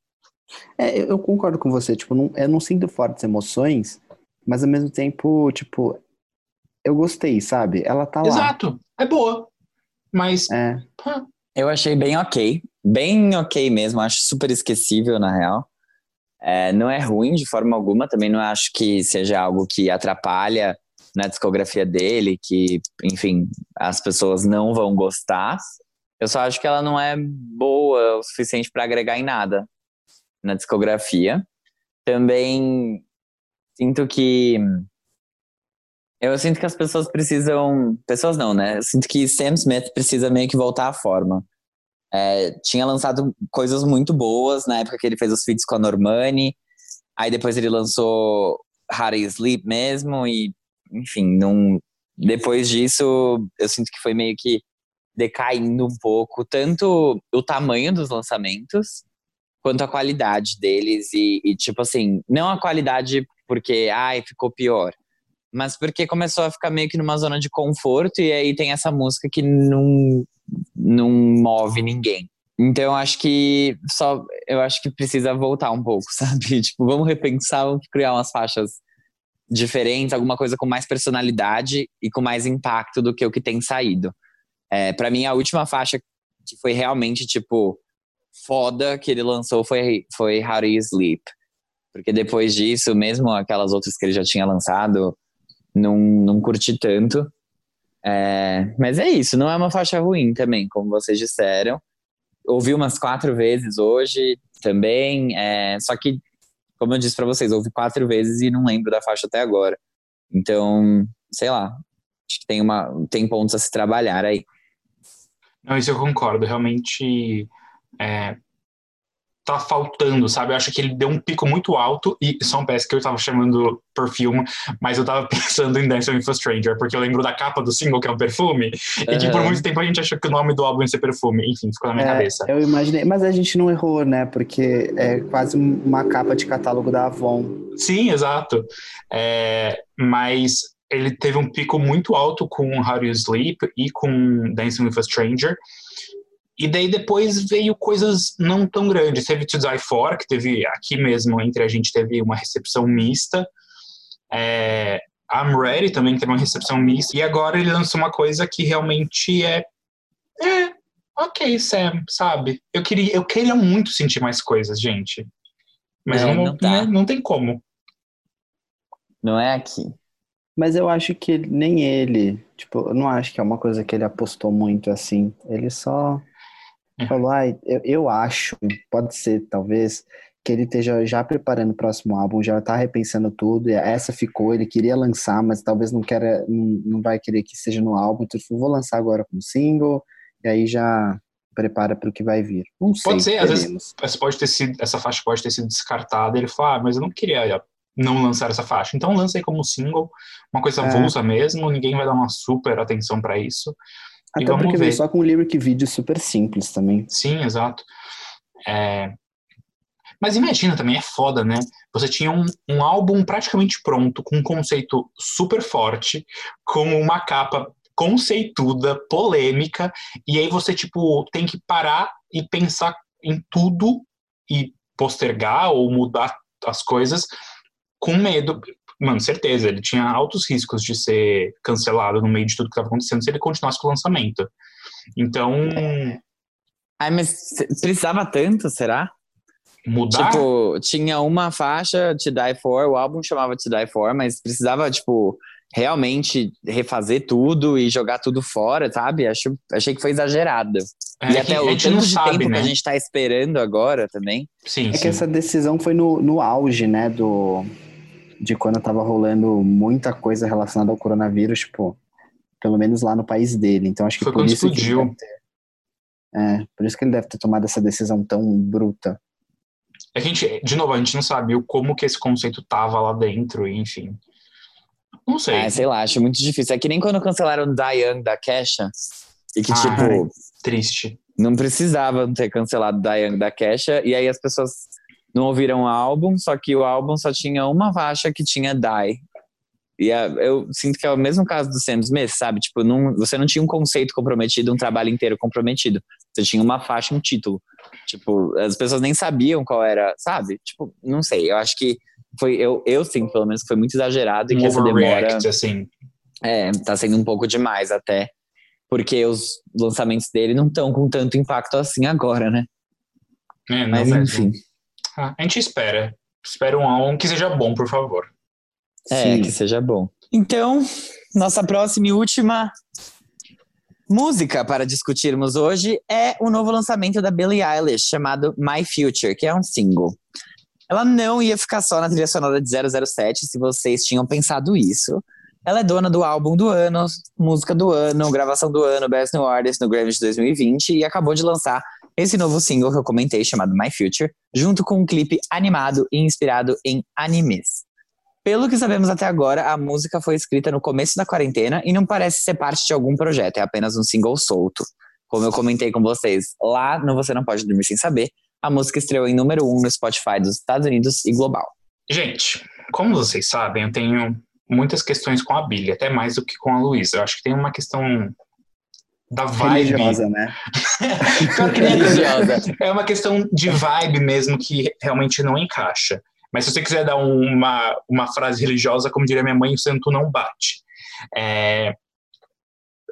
É, eu concordo com você, tipo, não, eu não sinto fortes emoções, mas ao mesmo tempo, tipo, eu gostei, sabe? Ela tá lá. Exato, é boa. Mas, É. Eu achei bem ok. Bem ok mesmo. Acho super esquecível, na real. É, não é ruim de forma alguma. Também não acho que seja algo que atrapalha na discografia dele, que, enfim, as pessoas não vão gostar. Eu só acho que ela não é boa o suficiente para agregar em nada na discografia. Também sinto que. Eu sinto que as pessoas precisam. Pessoas não, né? Eu sinto que Sam Smith precisa meio que voltar à forma. É, tinha lançado coisas muito boas na época que ele fez os feats com a Normani. Aí depois ele lançou How Sleep mesmo. E, enfim, não, depois disso eu sinto que foi meio que decaindo um pouco. Tanto o tamanho dos lançamentos, quanto a qualidade deles. E, e tipo assim, não a qualidade porque, ai, ficou pior mas porque começou a ficar meio que numa zona de conforto e aí tem essa música que não, não move ninguém. Então acho que só eu acho que precisa voltar um pouco, sabe? Tipo, vamos repensar, vamos criar umas faixas diferentes, alguma coisa com mais personalidade e com mais impacto do que o que tem saído. É, para mim a última faixa que foi realmente tipo foda que ele lançou foi foi How Do You Sleep. Porque depois disso, mesmo aquelas outras que ele já tinha lançado, não, não curti tanto. É, mas é isso, não é uma faixa ruim também, como vocês disseram. ouvi umas quatro vezes hoje também. É, só que, como eu disse para vocês, ouvi quatro vezes e não lembro da faixa até agora. Então, sei lá, acho que tem, uma, tem pontos a se trabalhar aí. Não, isso eu concordo. Realmente é, tá faltando, sabe? Eu acho que ele deu um pico muito alto e só um PS que eu tava chamando perfume, mas eu tava pensando em Dancing with a Stranger, porque eu lembro da capa do single, que é um perfume, uhum. e que por muito tempo a gente achou que o nome do álbum ia ser perfume. Enfim, ficou na minha é, cabeça. Eu imaginei, mas a gente não errou, né? Porque é quase uma capa de catálogo da Avon. Sim, exato. É, mas ele teve um pico muito alto com How Do You Sleep e com Dancing with a Stranger. E daí depois veio coisas não tão grandes. Teve To Die For, que teve aqui mesmo, entre a gente, teve uma recepção mista. É, I'm Ready também teve uma recepção mista. E agora ele lançou uma coisa que realmente é. É, ok, Sam, sabe? Eu queria, eu queria muito sentir mais coisas, gente. Mas é, não, não, tá. não, não tem como. Não é aqui. Mas eu acho que nem ele, tipo, eu não acho que é uma coisa que ele apostou muito assim. Ele só. Falou, ah, eu, eu acho, pode ser, talvez, que ele esteja já preparando o próximo álbum, já tá repensando tudo, e essa ficou, ele queria lançar, mas talvez não queira, não, não vai querer que seja no álbum, então tipo, vou lançar agora com single, e aí já prepara para o que vai vir. Não sei. Pode ser, às vezes essa, pode ter sido, essa faixa pode ter sido descartada, ele falou, ah, mas eu não queria não lançar essa faixa. Então lança aí como single, uma coisa é. avulsa mesmo, ninguém vai dar uma super atenção para isso. Até porque veio só com um lyric vídeo super simples também. Sim, exato. É... Mas imagina também, é foda, né? Você tinha um, um álbum praticamente pronto, com um conceito super forte, com uma capa conceituda, polêmica, e aí você, tipo, tem que parar e pensar em tudo e postergar ou mudar as coisas com medo. Mano, certeza, ele tinha altos riscos de ser cancelado no meio de tudo que estava acontecendo se ele continuasse com o lançamento. Então. Ai, mas precisava tanto, será? Mudar? Tipo, tinha uma faixa, To Die For, o álbum chamava To Die For, mas precisava, tipo, realmente refazer tudo e jogar tudo fora, sabe? Acho, achei que foi exagerado. É, e até o tanto de sabe, tempo né? que a gente tá esperando agora também. Sim, é sim. que essa decisão foi no, no auge, né, do, de quando tava rolando muita coisa relacionada ao coronavírus, tipo, pelo menos lá no país dele. Então acho que Foi por quando isso explodiu. que ter, é, por isso que ele deve ter tomado essa decisão tão bruta. A gente, de novo, a gente não sabia como que esse conceito tava lá dentro, enfim. Não sei. Ah, sei lá, acho muito difícil. É que nem quando cancelaram Diane da Kesha. E que, ah, tipo. Triste. Não precisavam ter cancelado Diane da Kesha. E aí as pessoas não ouviram o álbum, só que o álbum só tinha uma faixa que tinha Die. E a, eu sinto que é o mesmo caso do Sam Smith, sabe? Tipo, não, você não tinha um conceito comprometido, um trabalho inteiro comprometido. Você tinha uma faixa um título. Tipo, as pessoas nem sabiam qual era, sabe? Tipo, não sei. Eu acho que foi, eu, eu sinto pelo menos que foi muito exagerado e um que essa demora. assim. É, tá sendo um pouco demais até. Porque os lançamentos dele não estão com tanto impacto assim agora, né? É, Mas mesmo. enfim. Ah, a gente espera. Espera um álbum que seja bom, por favor. É, Sim. que seja bom. Então, nossa próxima e última música para discutirmos hoje é o novo lançamento da Billie Eilish, chamado My Future, que é um single. Ela não ia ficar só na trilha sonora de 007, se vocês tinham pensado isso. Ela é dona do álbum do ano, música do ano, gravação do ano, Best New Artist no Grammy de 2020 e acabou de lançar esse novo single que eu comentei, chamado My Future, junto com um clipe animado e inspirado em animes. Pelo que sabemos até agora, a música foi escrita no começo da quarentena e não parece ser parte de algum projeto, é apenas um single solto. Como eu comentei com vocês lá no Você Não Pode Dormir Sem Saber, a música estreou em número 1 um no Spotify dos Estados Unidos e global. Gente, como vocês sabem, eu tenho muitas questões com a Billy, até mais do que com a Luísa. Eu acho que tem uma questão da vibe. Religiosa, né? religiosa. É uma questão de vibe mesmo que realmente não encaixa. Mas se você quiser dar uma, uma frase religiosa, como diria minha mãe, o santo não bate. É,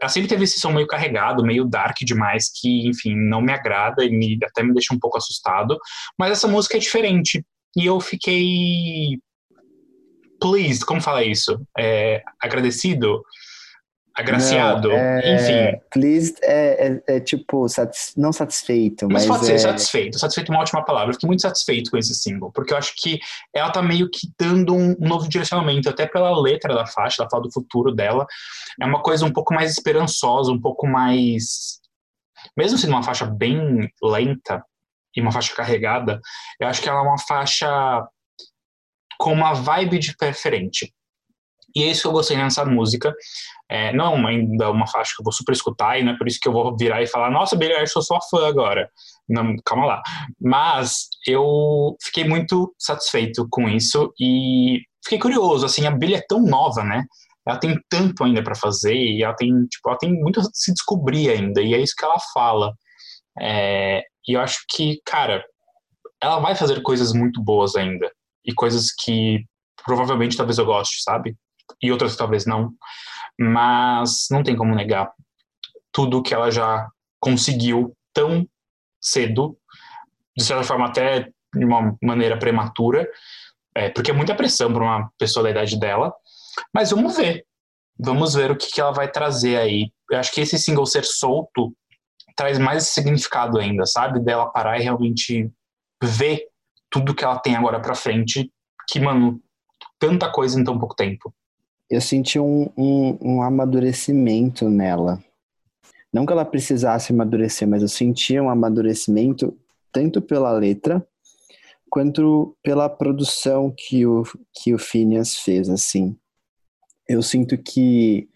ela sempre teve esse som meio carregado, meio dark demais, que, enfim, não me agrada e me, até me deixa um pouco assustado. Mas essa música é diferente. E eu fiquei pleased, como fala isso? É, agradecido agraciado, Não, é- enfim. Pleased é, é- é tipo, satis- não satisfeito, Mas mas, pode ser é, satisfeito. Satisfeito é uma ótima palavra. Eu fiquei muito satisfeito com esse single, porque eu acho que ela tá meio que dando um, um novo direcionamento, até pela letra da faixa, ela fala do futuro dela. É uma coisa um pouco mais esperançosa, um pouco mais. Mesmo sendo uma faixa bem lenta e uma faixa carregada, eu acho que ela é uma faixa com uma vibe diferente. E é isso que eu gostei nessa música. É, não é ainda uma faixa que eu vou super escutar, e não é por isso que eu vou virar e falar, nossa, Billie Eilish, eu sou sua fã agora. Não, calma lá. Mas eu fiquei muito satisfeito com isso e fiquei curioso, assim, a Billie é tão nova, né? Ela tem tanto ainda para fazer e ela tem, tipo, ela tem muito a se descobrir ainda, e é isso que ela fala. É, e eu acho que, cara, ela vai fazer coisas muito boas ainda. E coisas que provavelmente talvez eu goste, sabe? E outras talvez não. Mas não tem como negar tudo que ela já conseguiu tão cedo, de certa forma até de uma maneira prematura, é, porque é muita pressão para uma pessoa da idade dela. Mas vamos ver. Vamos ver o que, que ela vai trazer aí. Eu acho que esse single ser solto traz mais significado ainda, sabe? Dela parar e realmente ver tudo que ela tem agora pra frente, que, mano, tanta coisa em tão pouco tempo. Eu senti um, um, um amadurecimento nela. Não que ela precisasse amadurecer, mas eu senti um amadurecimento tanto pela letra quanto pela produção que o, que o Phineas fez, assim. Eu sinto que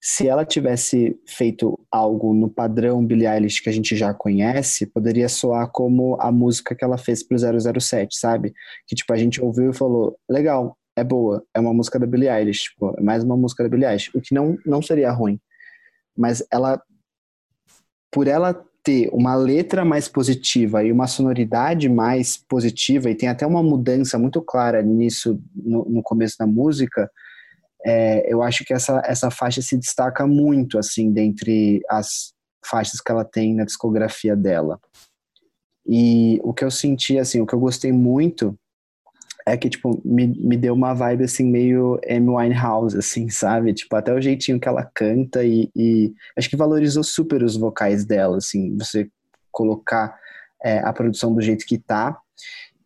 se ela tivesse feito algo no padrão Billie Eilish que a gente já conhece, poderia soar como a música que ela fez pro 007, sabe? Que tipo a gente ouviu e falou, legal, é boa, é uma música da Billie Eilish, tipo, é mais uma música da Billie Eilish, o que não não seria ruim. Mas ela por ela ter uma letra mais positiva e uma sonoridade mais positiva, e tem até uma mudança muito clara nisso no, no começo da música, é, eu acho que essa, essa faixa se destaca muito, assim, dentre as faixas que ela tem na discografia dela. E o que eu senti, assim, o que eu gostei muito é que, tipo, me, me deu uma vibe, assim, meio Amy Winehouse, assim, sabe? Tipo, até o jeitinho que ela canta e, e acho que valorizou super os vocais dela, assim, você colocar é, a produção do jeito que tá.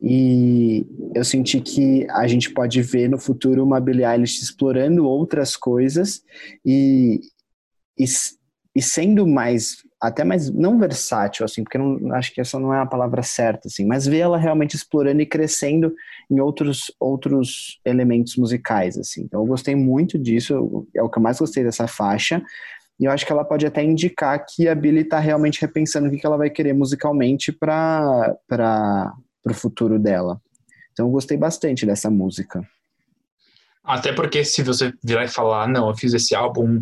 E eu senti que a gente pode ver no futuro uma Billie Eilish explorando outras coisas e, e, e sendo mais, até mais, não versátil, assim, porque não, acho que essa não é a palavra certa, assim, mas ver ela realmente explorando e crescendo em outros, outros elementos musicais, assim. Então eu gostei muito disso, é o que eu mais gostei dessa faixa. E eu acho que ela pode até indicar que a Billie está realmente repensando o que ela vai querer musicalmente para o futuro dela. Então eu gostei bastante dessa música. Até porque se você virar e falar, não, eu fiz esse álbum.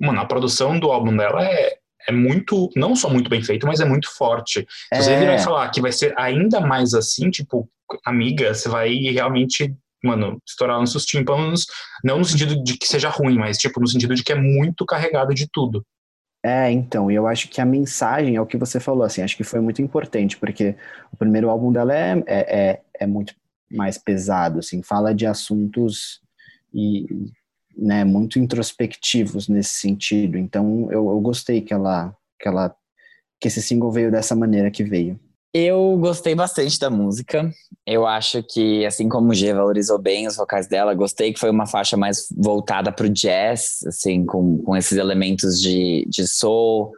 Mano, a produção do álbum dela é, é muito, não só muito bem feito, mas é muito forte. Se É. você virar e falar que vai ser ainda mais assim, tipo, amiga, você vai realmente, mano, estourar nos seus tímpanos, não no sentido de que seja ruim, mas tipo, no sentido de que é muito carregado de tudo. É, então, e eu acho que a mensagem é o que você falou, assim, acho que foi muito importante, porque o primeiro álbum dela é, é, é, é muito mais pesado, assim, fala de assuntos e, né, muito introspectivos nesse sentido, então eu, eu gostei que ela, que ela, que esse single veio dessa maneira que veio. Eu gostei bastante da música. Eu acho que, assim como o G valorizou bem os vocais dela, gostei que foi uma faixa mais voltada pro jazz, assim, com, com esses elementos de, de soul.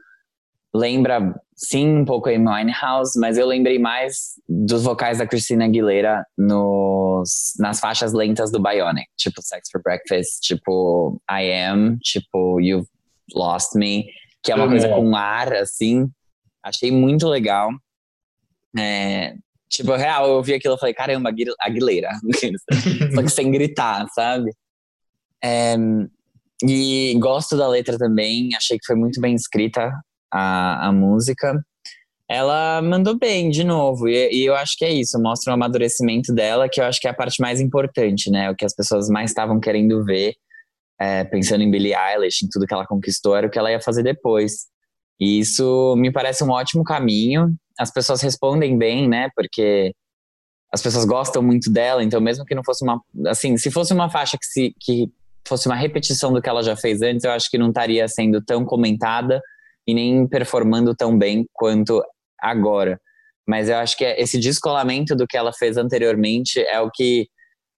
Lembra, sim, um pouco Amy Winehouse, mas eu lembrei mais dos vocais da Christina Aguilera nos, nas faixas lentas do Bionic, tipo Sex for Breakfast, tipo I Am, tipo You've Lost Me, que é uma coisa com ar, assim. Achei muito legal. É, tipo, real, eu vi aquilo e falei, caramba, Aguil- Aguilera. Só que sem gritar, sabe? É, e gosto da letra também, achei que foi muito bem escrita a, a música. Ela mandou bem, de novo, e, e eu acho que é isso, mostra o amadurecimento dela, que eu acho que é a parte mais importante, né? O que as pessoas mais estavam querendo ver, é, pensando em Billie Eilish, em tudo que ela conquistou, era o que ela ia fazer depois. E isso me parece um ótimo caminho. As pessoas respondem bem, né? Porque as pessoas gostam muito dela, então mesmo que não fosse uma, assim, se fosse uma faixa que se que fosse uma repetição do que ela já fez antes, eu acho que não estaria sendo tão comentada e nem performando tão bem quanto agora. Mas eu acho que esse descolamento do que ela fez anteriormente é o que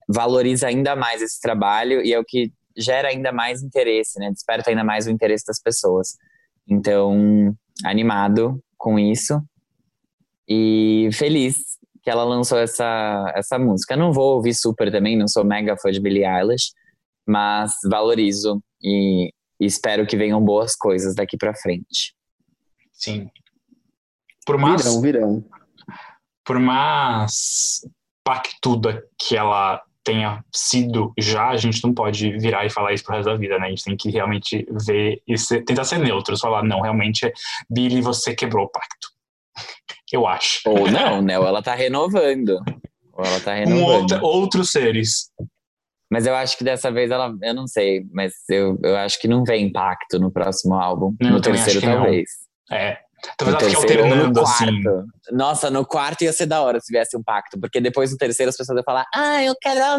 valoriza ainda mais esse trabalho e é o que gera ainda mais interesse, né? Desperta ainda mais o interesse das pessoas. Então, animado com isso e feliz que ela lançou essa, essa música. Não vou ouvir super também, não sou mega fã de Billie Eilish, mas valorizo e, e espero que venham boas coisas daqui para frente. Sim. Por mais, Virão, virão. por mais pactuda que ela tenha sido já, a gente não pode virar e falar isso pro resto da vida, né? A gente tem que realmente ver e ser, tentar ser neutros, falar, não, realmente, Billy, você quebrou o pacto. Eu acho. Ou não, né? Ou ela tá renovando. Ou ela tá renovando. outra, outros seres. Mas eu acho que dessa vez ela. Eu não sei, mas eu, eu acho que não vem impacto no próximo álbum. Não, no terceiro, que não. talvez. É. No Talvez ela fique no alternando, quarto. assim. Nossa, no quarto ia ser da hora se tivesse um pacto. Porque depois do terceiro as pessoas iam falar: Ah, eu quero a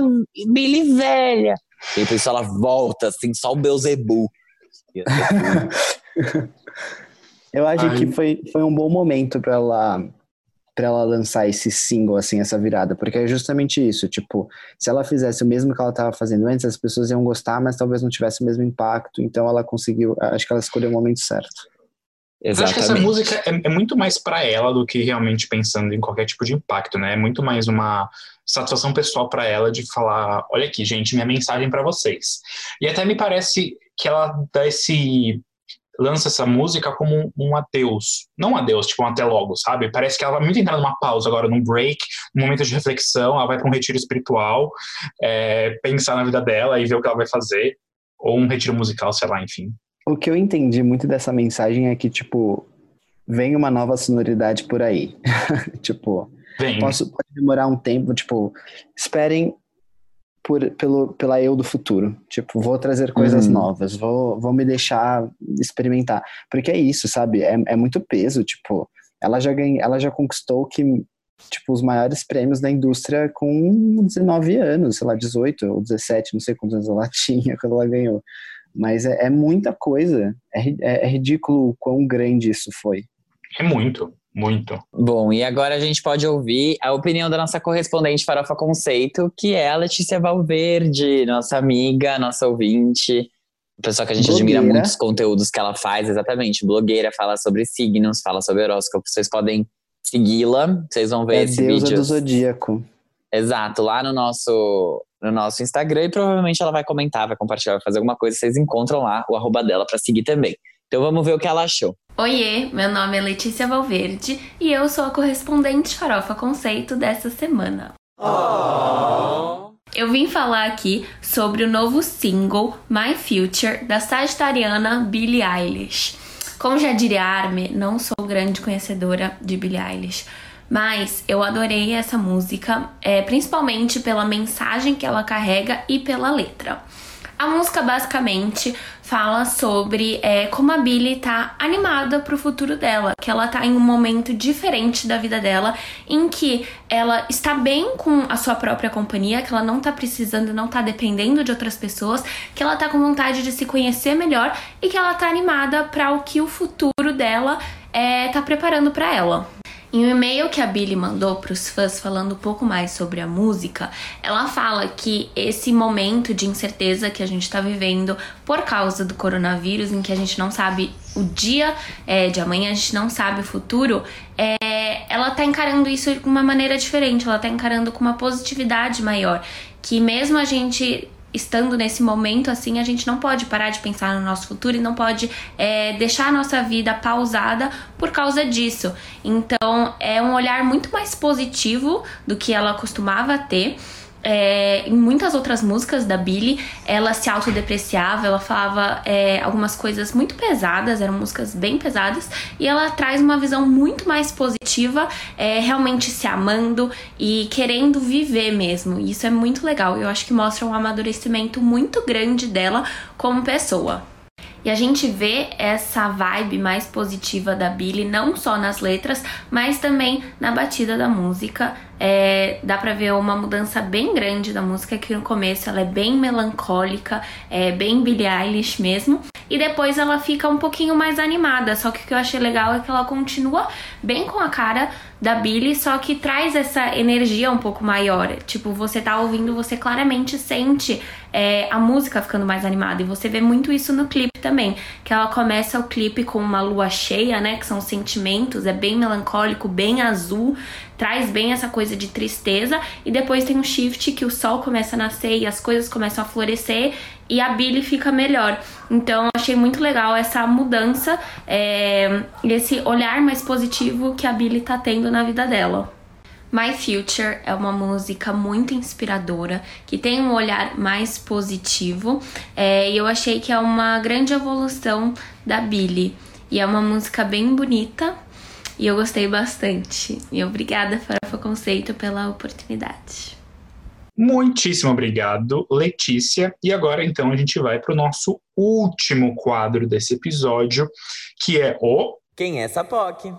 Billy velha. E depois ela volta, assim, só o Beuzebu. Eu acho Ai. que foi, foi um bom momento pra ela para ela lançar esse single assim essa virada, porque é justamente isso, tipo, se ela fizesse o mesmo que ela estava fazendo antes, as pessoas iam gostar, mas talvez não tivesse o mesmo impacto, então ela conseguiu, acho que ela escolheu o momento certo. Eu acho que essa Exatamente. música é, é muito mais pra ela do que realmente pensando em qualquer tipo de impacto, né? É muito mais uma satisfação pessoal pra ela de falar, olha aqui, gente, minha mensagem pra vocês. E até me parece que ela dá esse lança essa música como um, um adeus, não um adeus, tipo um até logo, sabe? Parece que ela vai muito entrar numa pausa agora, num break, num momento de reflexão, ela vai pra um retiro espiritual, é, pensar na vida dela e ver o que ela vai fazer, ou um retiro musical, sei lá, enfim. O que eu entendi muito dessa mensagem é que, tipo, vem uma nova sonoridade por aí. tipo, Vem. posso, pode demorar um tempo, tipo, esperem por, pelo, pela eu do futuro. Tipo, vou trazer coisas Uhum. novas, vou, vou me deixar experimentar. Porque é isso, sabe? É, é muito peso, tipo, ela já ganha, ela já conquistou que, tipo, os maiores prêmios da indústria com 19 anos, sei lá, 18 ou 17, não sei quantos anos ela tinha quando ela ganhou. Mas é, é muita coisa. É, é, é ridículo o quão grande isso foi. É muito, muito. Bom, e agora a gente pode ouvir a opinião da nossa correspondente Farofa Conceito, que é a Letícia Valverde, nossa amiga, nossa ouvinte, pessoa que a gente admira Blogueira. muito os conteúdos que ela faz, exatamente. Blogueira, fala sobre signos, fala sobre horóscopo. Vocês podem segui-la, vocês vão ver É esse deusa vídeo. do zodíaco. Exato, lá no nosso, no nosso Instagram e provavelmente ela vai comentar, vai compartilhar, vai fazer alguma coisa. Vocês encontram lá o arroba dela pra seguir também. Então vamos ver o que ela achou. Oiê, meu nome é Letícia Valverde e eu sou a correspondente Farofa Conceito dessa semana. Eu vim falar aqui sobre o novo single My Future da sagitariana Billie Eilish. Como já diria Arme, não sou grande conhecedora de Billie Eilish, mas eu adorei essa música, é, principalmente pela mensagem que ela carrega e pela letra. A música basicamente fala sobre é, como a Billie tá animada pro futuro dela, que ela tá em um momento diferente da vida dela, em que ela está bem com a sua própria companhia, que ela não tá precisando, não tá dependendo de outras pessoas, que ela tá com vontade de se conhecer melhor e que ela tá animada para o que o futuro dela é, tá preparando para ela. Em um e-mail que a Billie mandou para os fãs falando um pouco mais sobre a música, ela fala que esse momento de incerteza que a gente está vivendo por causa do coronavírus, em que a gente não sabe o dia é, de amanhã, a gente não sabe o futuro, é, ela tá encarando isso de uma maneira diferente, ela tá encarando com uma positividade maior. Que mesmo a gente estando nesse momento assim, a gente não pode parar de pensar no nosso futuro e não pode é, deixar a nossa vida pausada por causa disso. Então é um olhar muito mais positivo do que ela costumava ter. É, em muitas outras músicas da Billie, ela se autodepreciava, ela falava é, algumas coisas muito pesadas, eram músicas bem pesadas, e ela traz uma visão muito mais positiva, é, realmente se amando e querendo viver mesmo. Isso é muito legal, eu acho que mostra um amadurecimento muito grande dela como pessoa. E a gente vê essa vibe mais positiva da Billie, não só nas letras, mas também na batida da música. É, dá pra ver uma mudança bem grande da música, que no começo ela é bem melancólica, é bem Billie Eilish mesmo. E depois ela fica um pouquinho mais animada. Só que o que eu achei legal é que ela continua bem com a cara da Billie, só que traz essa energia um pouco maior. Tipo, você tá ouvindo, você claramente sente é, a música ficando mais animada. E você vê muito isso no clipe também. Que ela começa o clipe com uma lua cheia, né? Que são sentimentos, é bem melancólico, bem azul traz bem essa coisa de tristeza e depois tem um shift que o sol começa a nascer e as coisas começam a florescer e a Billy fica melhor. Então achei muito legal essa mudança, é, esse olhar mais positivo que a Billy tá tendo na vida dela. My Future é uma música muito inspiradora, que tem um olhar mais positivo, é, e eu achei que é uma grande evolução da Billy. E é uma música bem bonita, e eu gostei bastante. E obrigada, Farofa Conceito, pela oportunidade. Muitíssimo obrigado, Letícia. E agora, então, a gente vai para o nosso último quadro desse episódio, que é o. Quem é essa POC?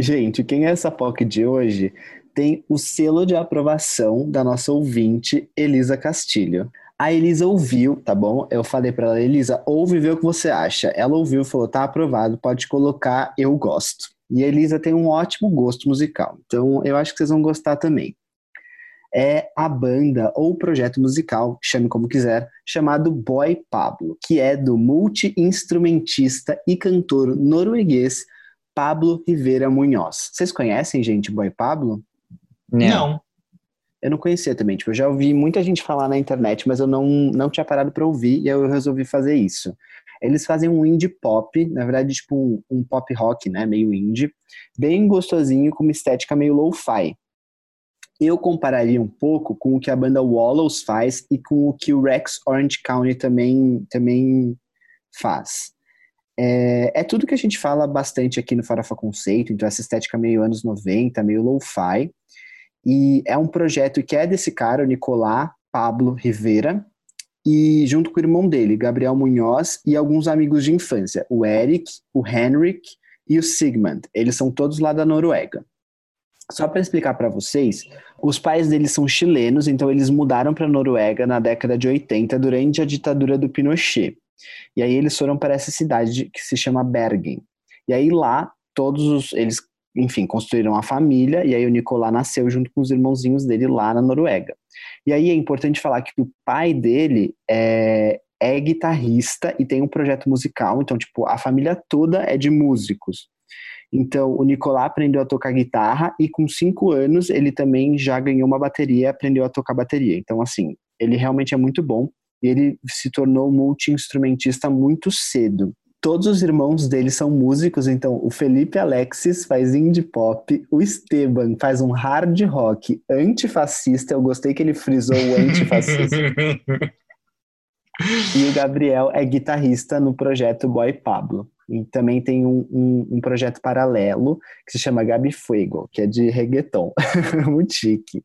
Gente, quem é essa POC de hoje tem o selo de aprovação da nossa ouvinte, Elisa Castilho. A Elisa ouviu, tá bom? Eu falei para ela, Elisa, ouve e vê o que você acha. Ela ouviu e falou, tá aprovado, pode colocar, eu gosto. E a Elisa tem um ótimo gosto musical, então eu acho que vocês vão gostar também. É a banda ou projeto musical, chame como quiser, chamado Boy Pablo, que é do multi-instrumentista e cantor norueguês Pablo Rivera Munhoz. Vocês conhecem, gente, Boy Pablo? Não. Eu não conhecia também, tipo, eu já ouvi muita gente falar na internet, mas eu não, não tinha parado para ouvir e eu resolvi fazer isso. Eles fazem um indie pop, na verdade, tipo um, um pop rock, né, meio indie, bem gostosinho, com uma estética meio lo-fi. Eu compararia um pouco com o que a banda Wallows faz e com o que o Rex Orange County também, também faz. É, é, tudo que a gente fala bastante aqui no Farofa Conceito, então essa estética meio anos 90, meio lo-fi, e é um projeto que é desse cara, o Nicolás Pablo Rivera, e junto com o irmão dele, Gabriel Munhoz, e alguns amigos de infância, o Eric, o Henrik e o Sigmund. Eles são todos lá da Noruega. Só para explicar para vocês, os pais deles são chilenos, então eles mudaram para a Noruega na década de 80, durante a ditadura do Pinochet. E aí eles foram para essa cidade que se chama Bergen. E aí lá todos os eles enfim, construíram a família, e aí o Nicolás nasceu junto com os irmãozinhos dele lá na Noruega. E aí é importante falar que o pai dele é, é guitarrista e tem um projeto musical, então, tipo, a família toda é de músicos. Então, o Nicolás aprendeu a tocar guitarra e com cinco anos ele também já ganhou uma bateria aprendeu a tocar bateria. Então, assim, ele realmente é muito bom ele se tornou multi-instrumentista muito cedo todos os irmãos dele são músicos, então o Felipe Alexis faz indie pop, o Esteban faz um hard rock antifascista, eu gostei que ele frisou o antifascista. e o Gabriel é guitarrista no projeto Boy Pablo. E também tem um, um, um projeto paralelo que se chama Gabi Fuego, que é de reggaeton. muito chique.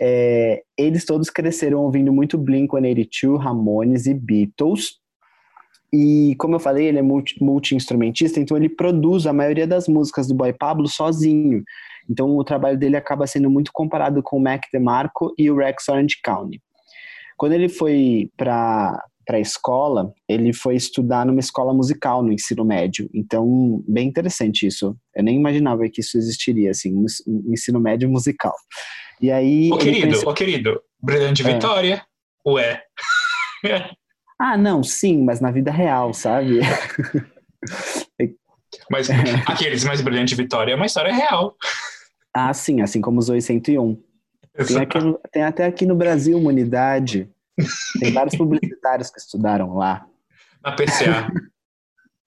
É, eles todos cresceram ouvindo muito Blink-182, Ramones e Beatles, e como eu falei, ele é multi-instrumentista, então ele produz a maioria das músicas do Boy Pablo sozinho. Então o trabalho dele acaba sendo muito comparado com o Mac DeMarco e o Rex Orange County. Quando ele foi para para a escola, ele foi estudar numa escola musical no ensino médio. Então, bem interessante isso. Eu nem imaginava que isso existiria, assim, um ensino médio musical. E aí... Ô, querido, conheceu... ô, querido, Brilhante é. Vitória, ué. Ah, não, sim, mas na vida real, sabe? mas aqueles mais brilhante Vitória é uma história real. Ah, sim, assim como os 801. Tem, aqui, tem até aqui no Brasil uma unidade. Tem vários publicitários que estudaram lá. Na PCA.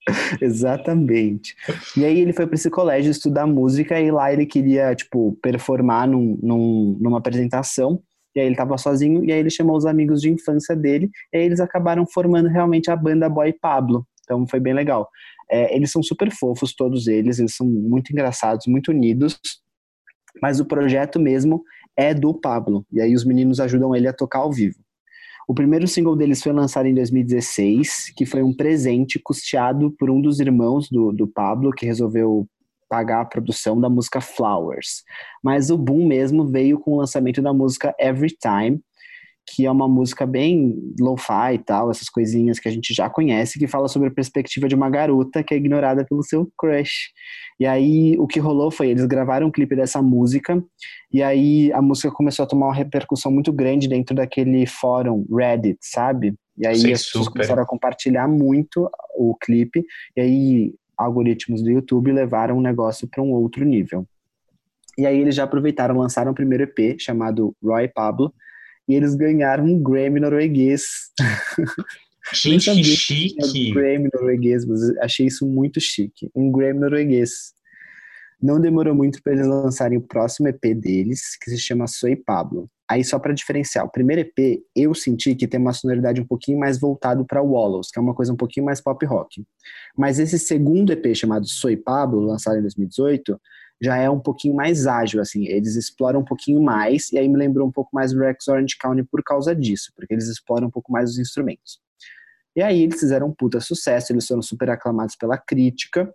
Exatamente. E aí ele foi para esse colégio estudar música e lá ele queria, tipo, performar num, num, numa apresentação e aí ele estava sozinho, e aí ele chamou os amigos de infância dele, e aí eles acabaram formando realmente a banda Boy Pablo. Então foi bem legal. É, eles são super fofos, todos eles, eles são muito engraçados, muito unidos, mas o projeto mesmo é do Pablo, e aí os meninos ajudam ele a tocar ao vivo. O primeiro single deles foi lançado em 2016, que foi um presente custeado por um dos irmãos do, do Pablo, que resolveu pagar a produção da música Flowers. Mas o boom mesmo veio com o lançamento da música Every Time, que é uma música bem lo-fi e tal, essas coisinhas que a gente já conhece, que fala sobre a perspectiva de uma garota que é ignorada pelo seu crush. E aí o que rolou foi eles gravaram um clipe dessa música e aí a música começou a tomar uma repercussão muito grande dentro daquele fórum Reddit, sabe? E aí Sim, as pessoas super. começaram a compartilhar muito o clipe e aí algoritmos do YouTube levaram o negócio para um outro nível. E aí eles já aproveitaram, lançaram o primeiro EP chamado Roy Pablo e eles ganharam um Grammy norueguês. Gente, sabia que Um chique. Grammy norueguês, mas achei isso muito chique. Um Grammy norueguês. Não demorou muito para eles lançarem o próximo EP deles, que se chama Soy Pablo. Aí só para diferenciar, o primeiro EP eu senti que tem uma sonoridade um pouquinho mais voltado para Wallows, que é uma coisa um pouquinho mais pop rock. Mas esse segundo EP chamado Soy Pablo, lançado em 2018, já é um pouquinho mais ágil, assim, eles exploram um pouquinho mais, e aí me lembrou um pouco mais do Rex Orange County por causa disso, porque eles exploram um pouco mais os instrumentos. E aí eles fizeram um puta sucesso, eles foram super aclamados pela crítica,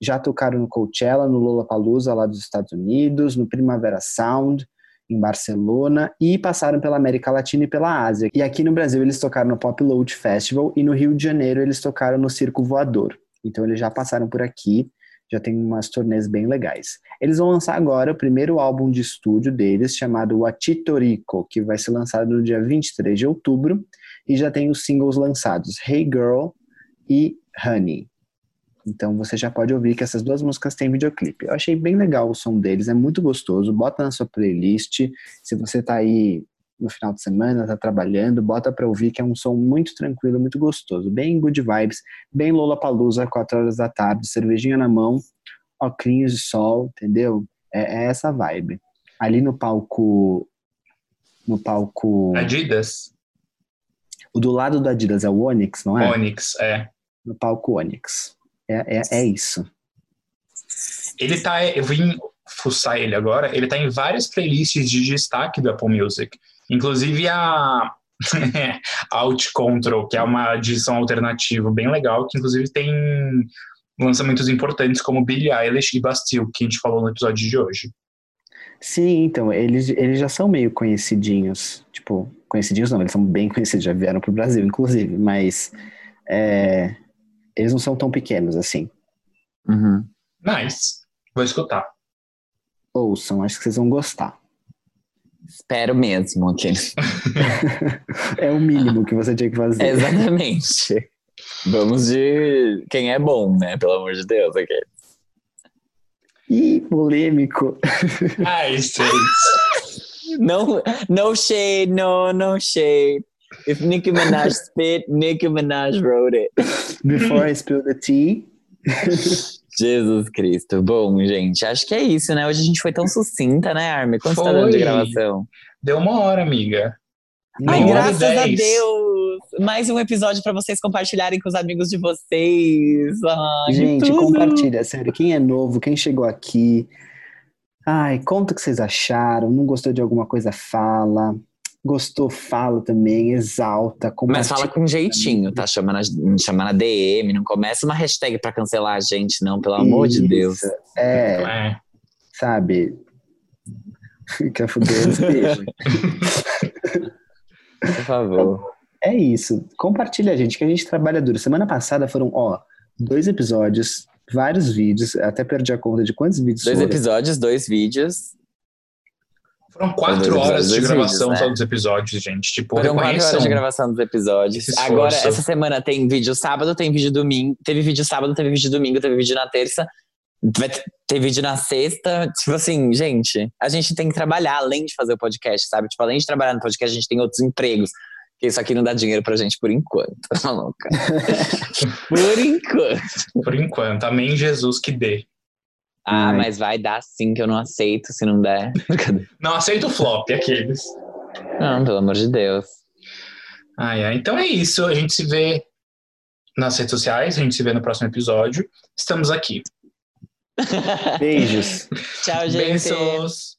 já tocaram no Coachella, no Lollapalooza lá dos Estados Unidos, no Primavera Sound, em Barcelona, e passaram pela América Latina e pela Ásia. E aqui no Brasil eles tocaram no Pop Load Festival, e no Rio de Janeiro eles tocaram no Circo Voador. Então eles já passaram por aqui, já tem umas turnês bem legais. Eles vão lançar agora o primeiro álbum de estúdio deles, chamado Wachitorico, que vai ser lançado no dia 23 de outubro, e já tem os singles lançados, Hey Girl e Honey. Então você já pode ouvir que essas duas músicas têm videoclipe. Eu achei bem legal o som deles, é muito gostoso. Bota na sua playlist. Se você tá aí no final de semana, tá trabalhando, bota pra ouvir que é um som muito tranquilo, muito gostoso. Bem good vibes, bem Lollapalooza, 4 horas da tarde, cervejinha na mão, óculos de sol, entendeu? É, é essa vibe. Ali no palco. No palco. Adidas, O do lado do Adidas é o Onyx, não é? Onyx, é. No palco Onyx. É, é, é isso. Ele tá, eu vim fuçar ele agora, ele tá em várias playlists de destaque do Apple Music. Inclusive a Out Control, que é uma edição alternativa bem legal, que inclusive tem lançamentos importantes como Billie Eilish e Bastille, que a gente falou no episódio de hoje. Sim, então, eles, eles já são meio conhecidinhos. Tipo, conhecidinhos não, eles são bem conhecidos, já vieram pro Brasil, inclusive, mas é, eles não são tão pequenos assim. Uhum. Nice. Vou escutar. Ouçam, acho que vocês vão gostar. Espero mesmo, aqueles. É o mínimo que você tinha que fazer. Exatamente. Vamos de quem é bom, né? Pelo amor de Deus, aqui. Ih, polêmico. Ai, gente. No, no shade, no, no shade. If Nicki Minaj spit, Nicki Minaj wrote it. Before I spill the tea. Jesus Cristo. Bom, gente, acho que é isso, né? Hoje a gente foi tão sucinta, né, Armin? Quanto você tá dando de Foi. gravação? Deu uma hora, amiga. Ai, graças a dez. Deus! Mais um episódio pra vocês compartilharem com os amigos de vocês. Ai, Gente, tudo. compartilha, sério. Quem é novo, quem chegou aqui. Ai, conta o que vocês acharam. Não gostou de alguma coisa, fala. Gostou, fala também, exalta, Mas compartilha. fala com jeitinho, tá? Chamando a, chamando a DM, não começa uma hashtag pra cancelar a gente, não, pelo amor de Deus. Isso, É, É. sabe? Quer fuder, beijo. Por favor. É isso. Compartilha a gente, que a gente trabalha duro. Semana passada foram, ó, dois episódios, vários vídeos. Até perdi a conta de quantos vídeos Dois foram. episódios, dois vídeos. Foram quatro horas de episódios, gravação vídeos, só né? dos episódios, gente. Tipo, Foram quatro horas de gravação dos episódios. Agora, essa semana tem vídeo sábado, tem vídeo domingo. Teve vídeo sábado, teve vídeo domingo, teve vídeo na terça. Vai ter vídeo na sexta. Tipo assim, gente, a gente tem que trabalhar além de fazer o podcast, sabe? Tipo, além de trabalhar no podcast, a gente tem outros empregos. Porque isso aqui não dá dinheiro pra gente por enquanto. Tá louca? por enquanto. Por enquanto. Amém, Jesus, que dê. Ah, Ai. mas vai dar sim que eu não aceito se não der. Não aceito o flop, aqueles. Não, pelo amor de Deus. Ai, ai. Então é isso. A gente se vê nas redes sociais. A gente se vê no próximo episódio. Estamos aqui. Beijos. Tchau, gente. Beijos.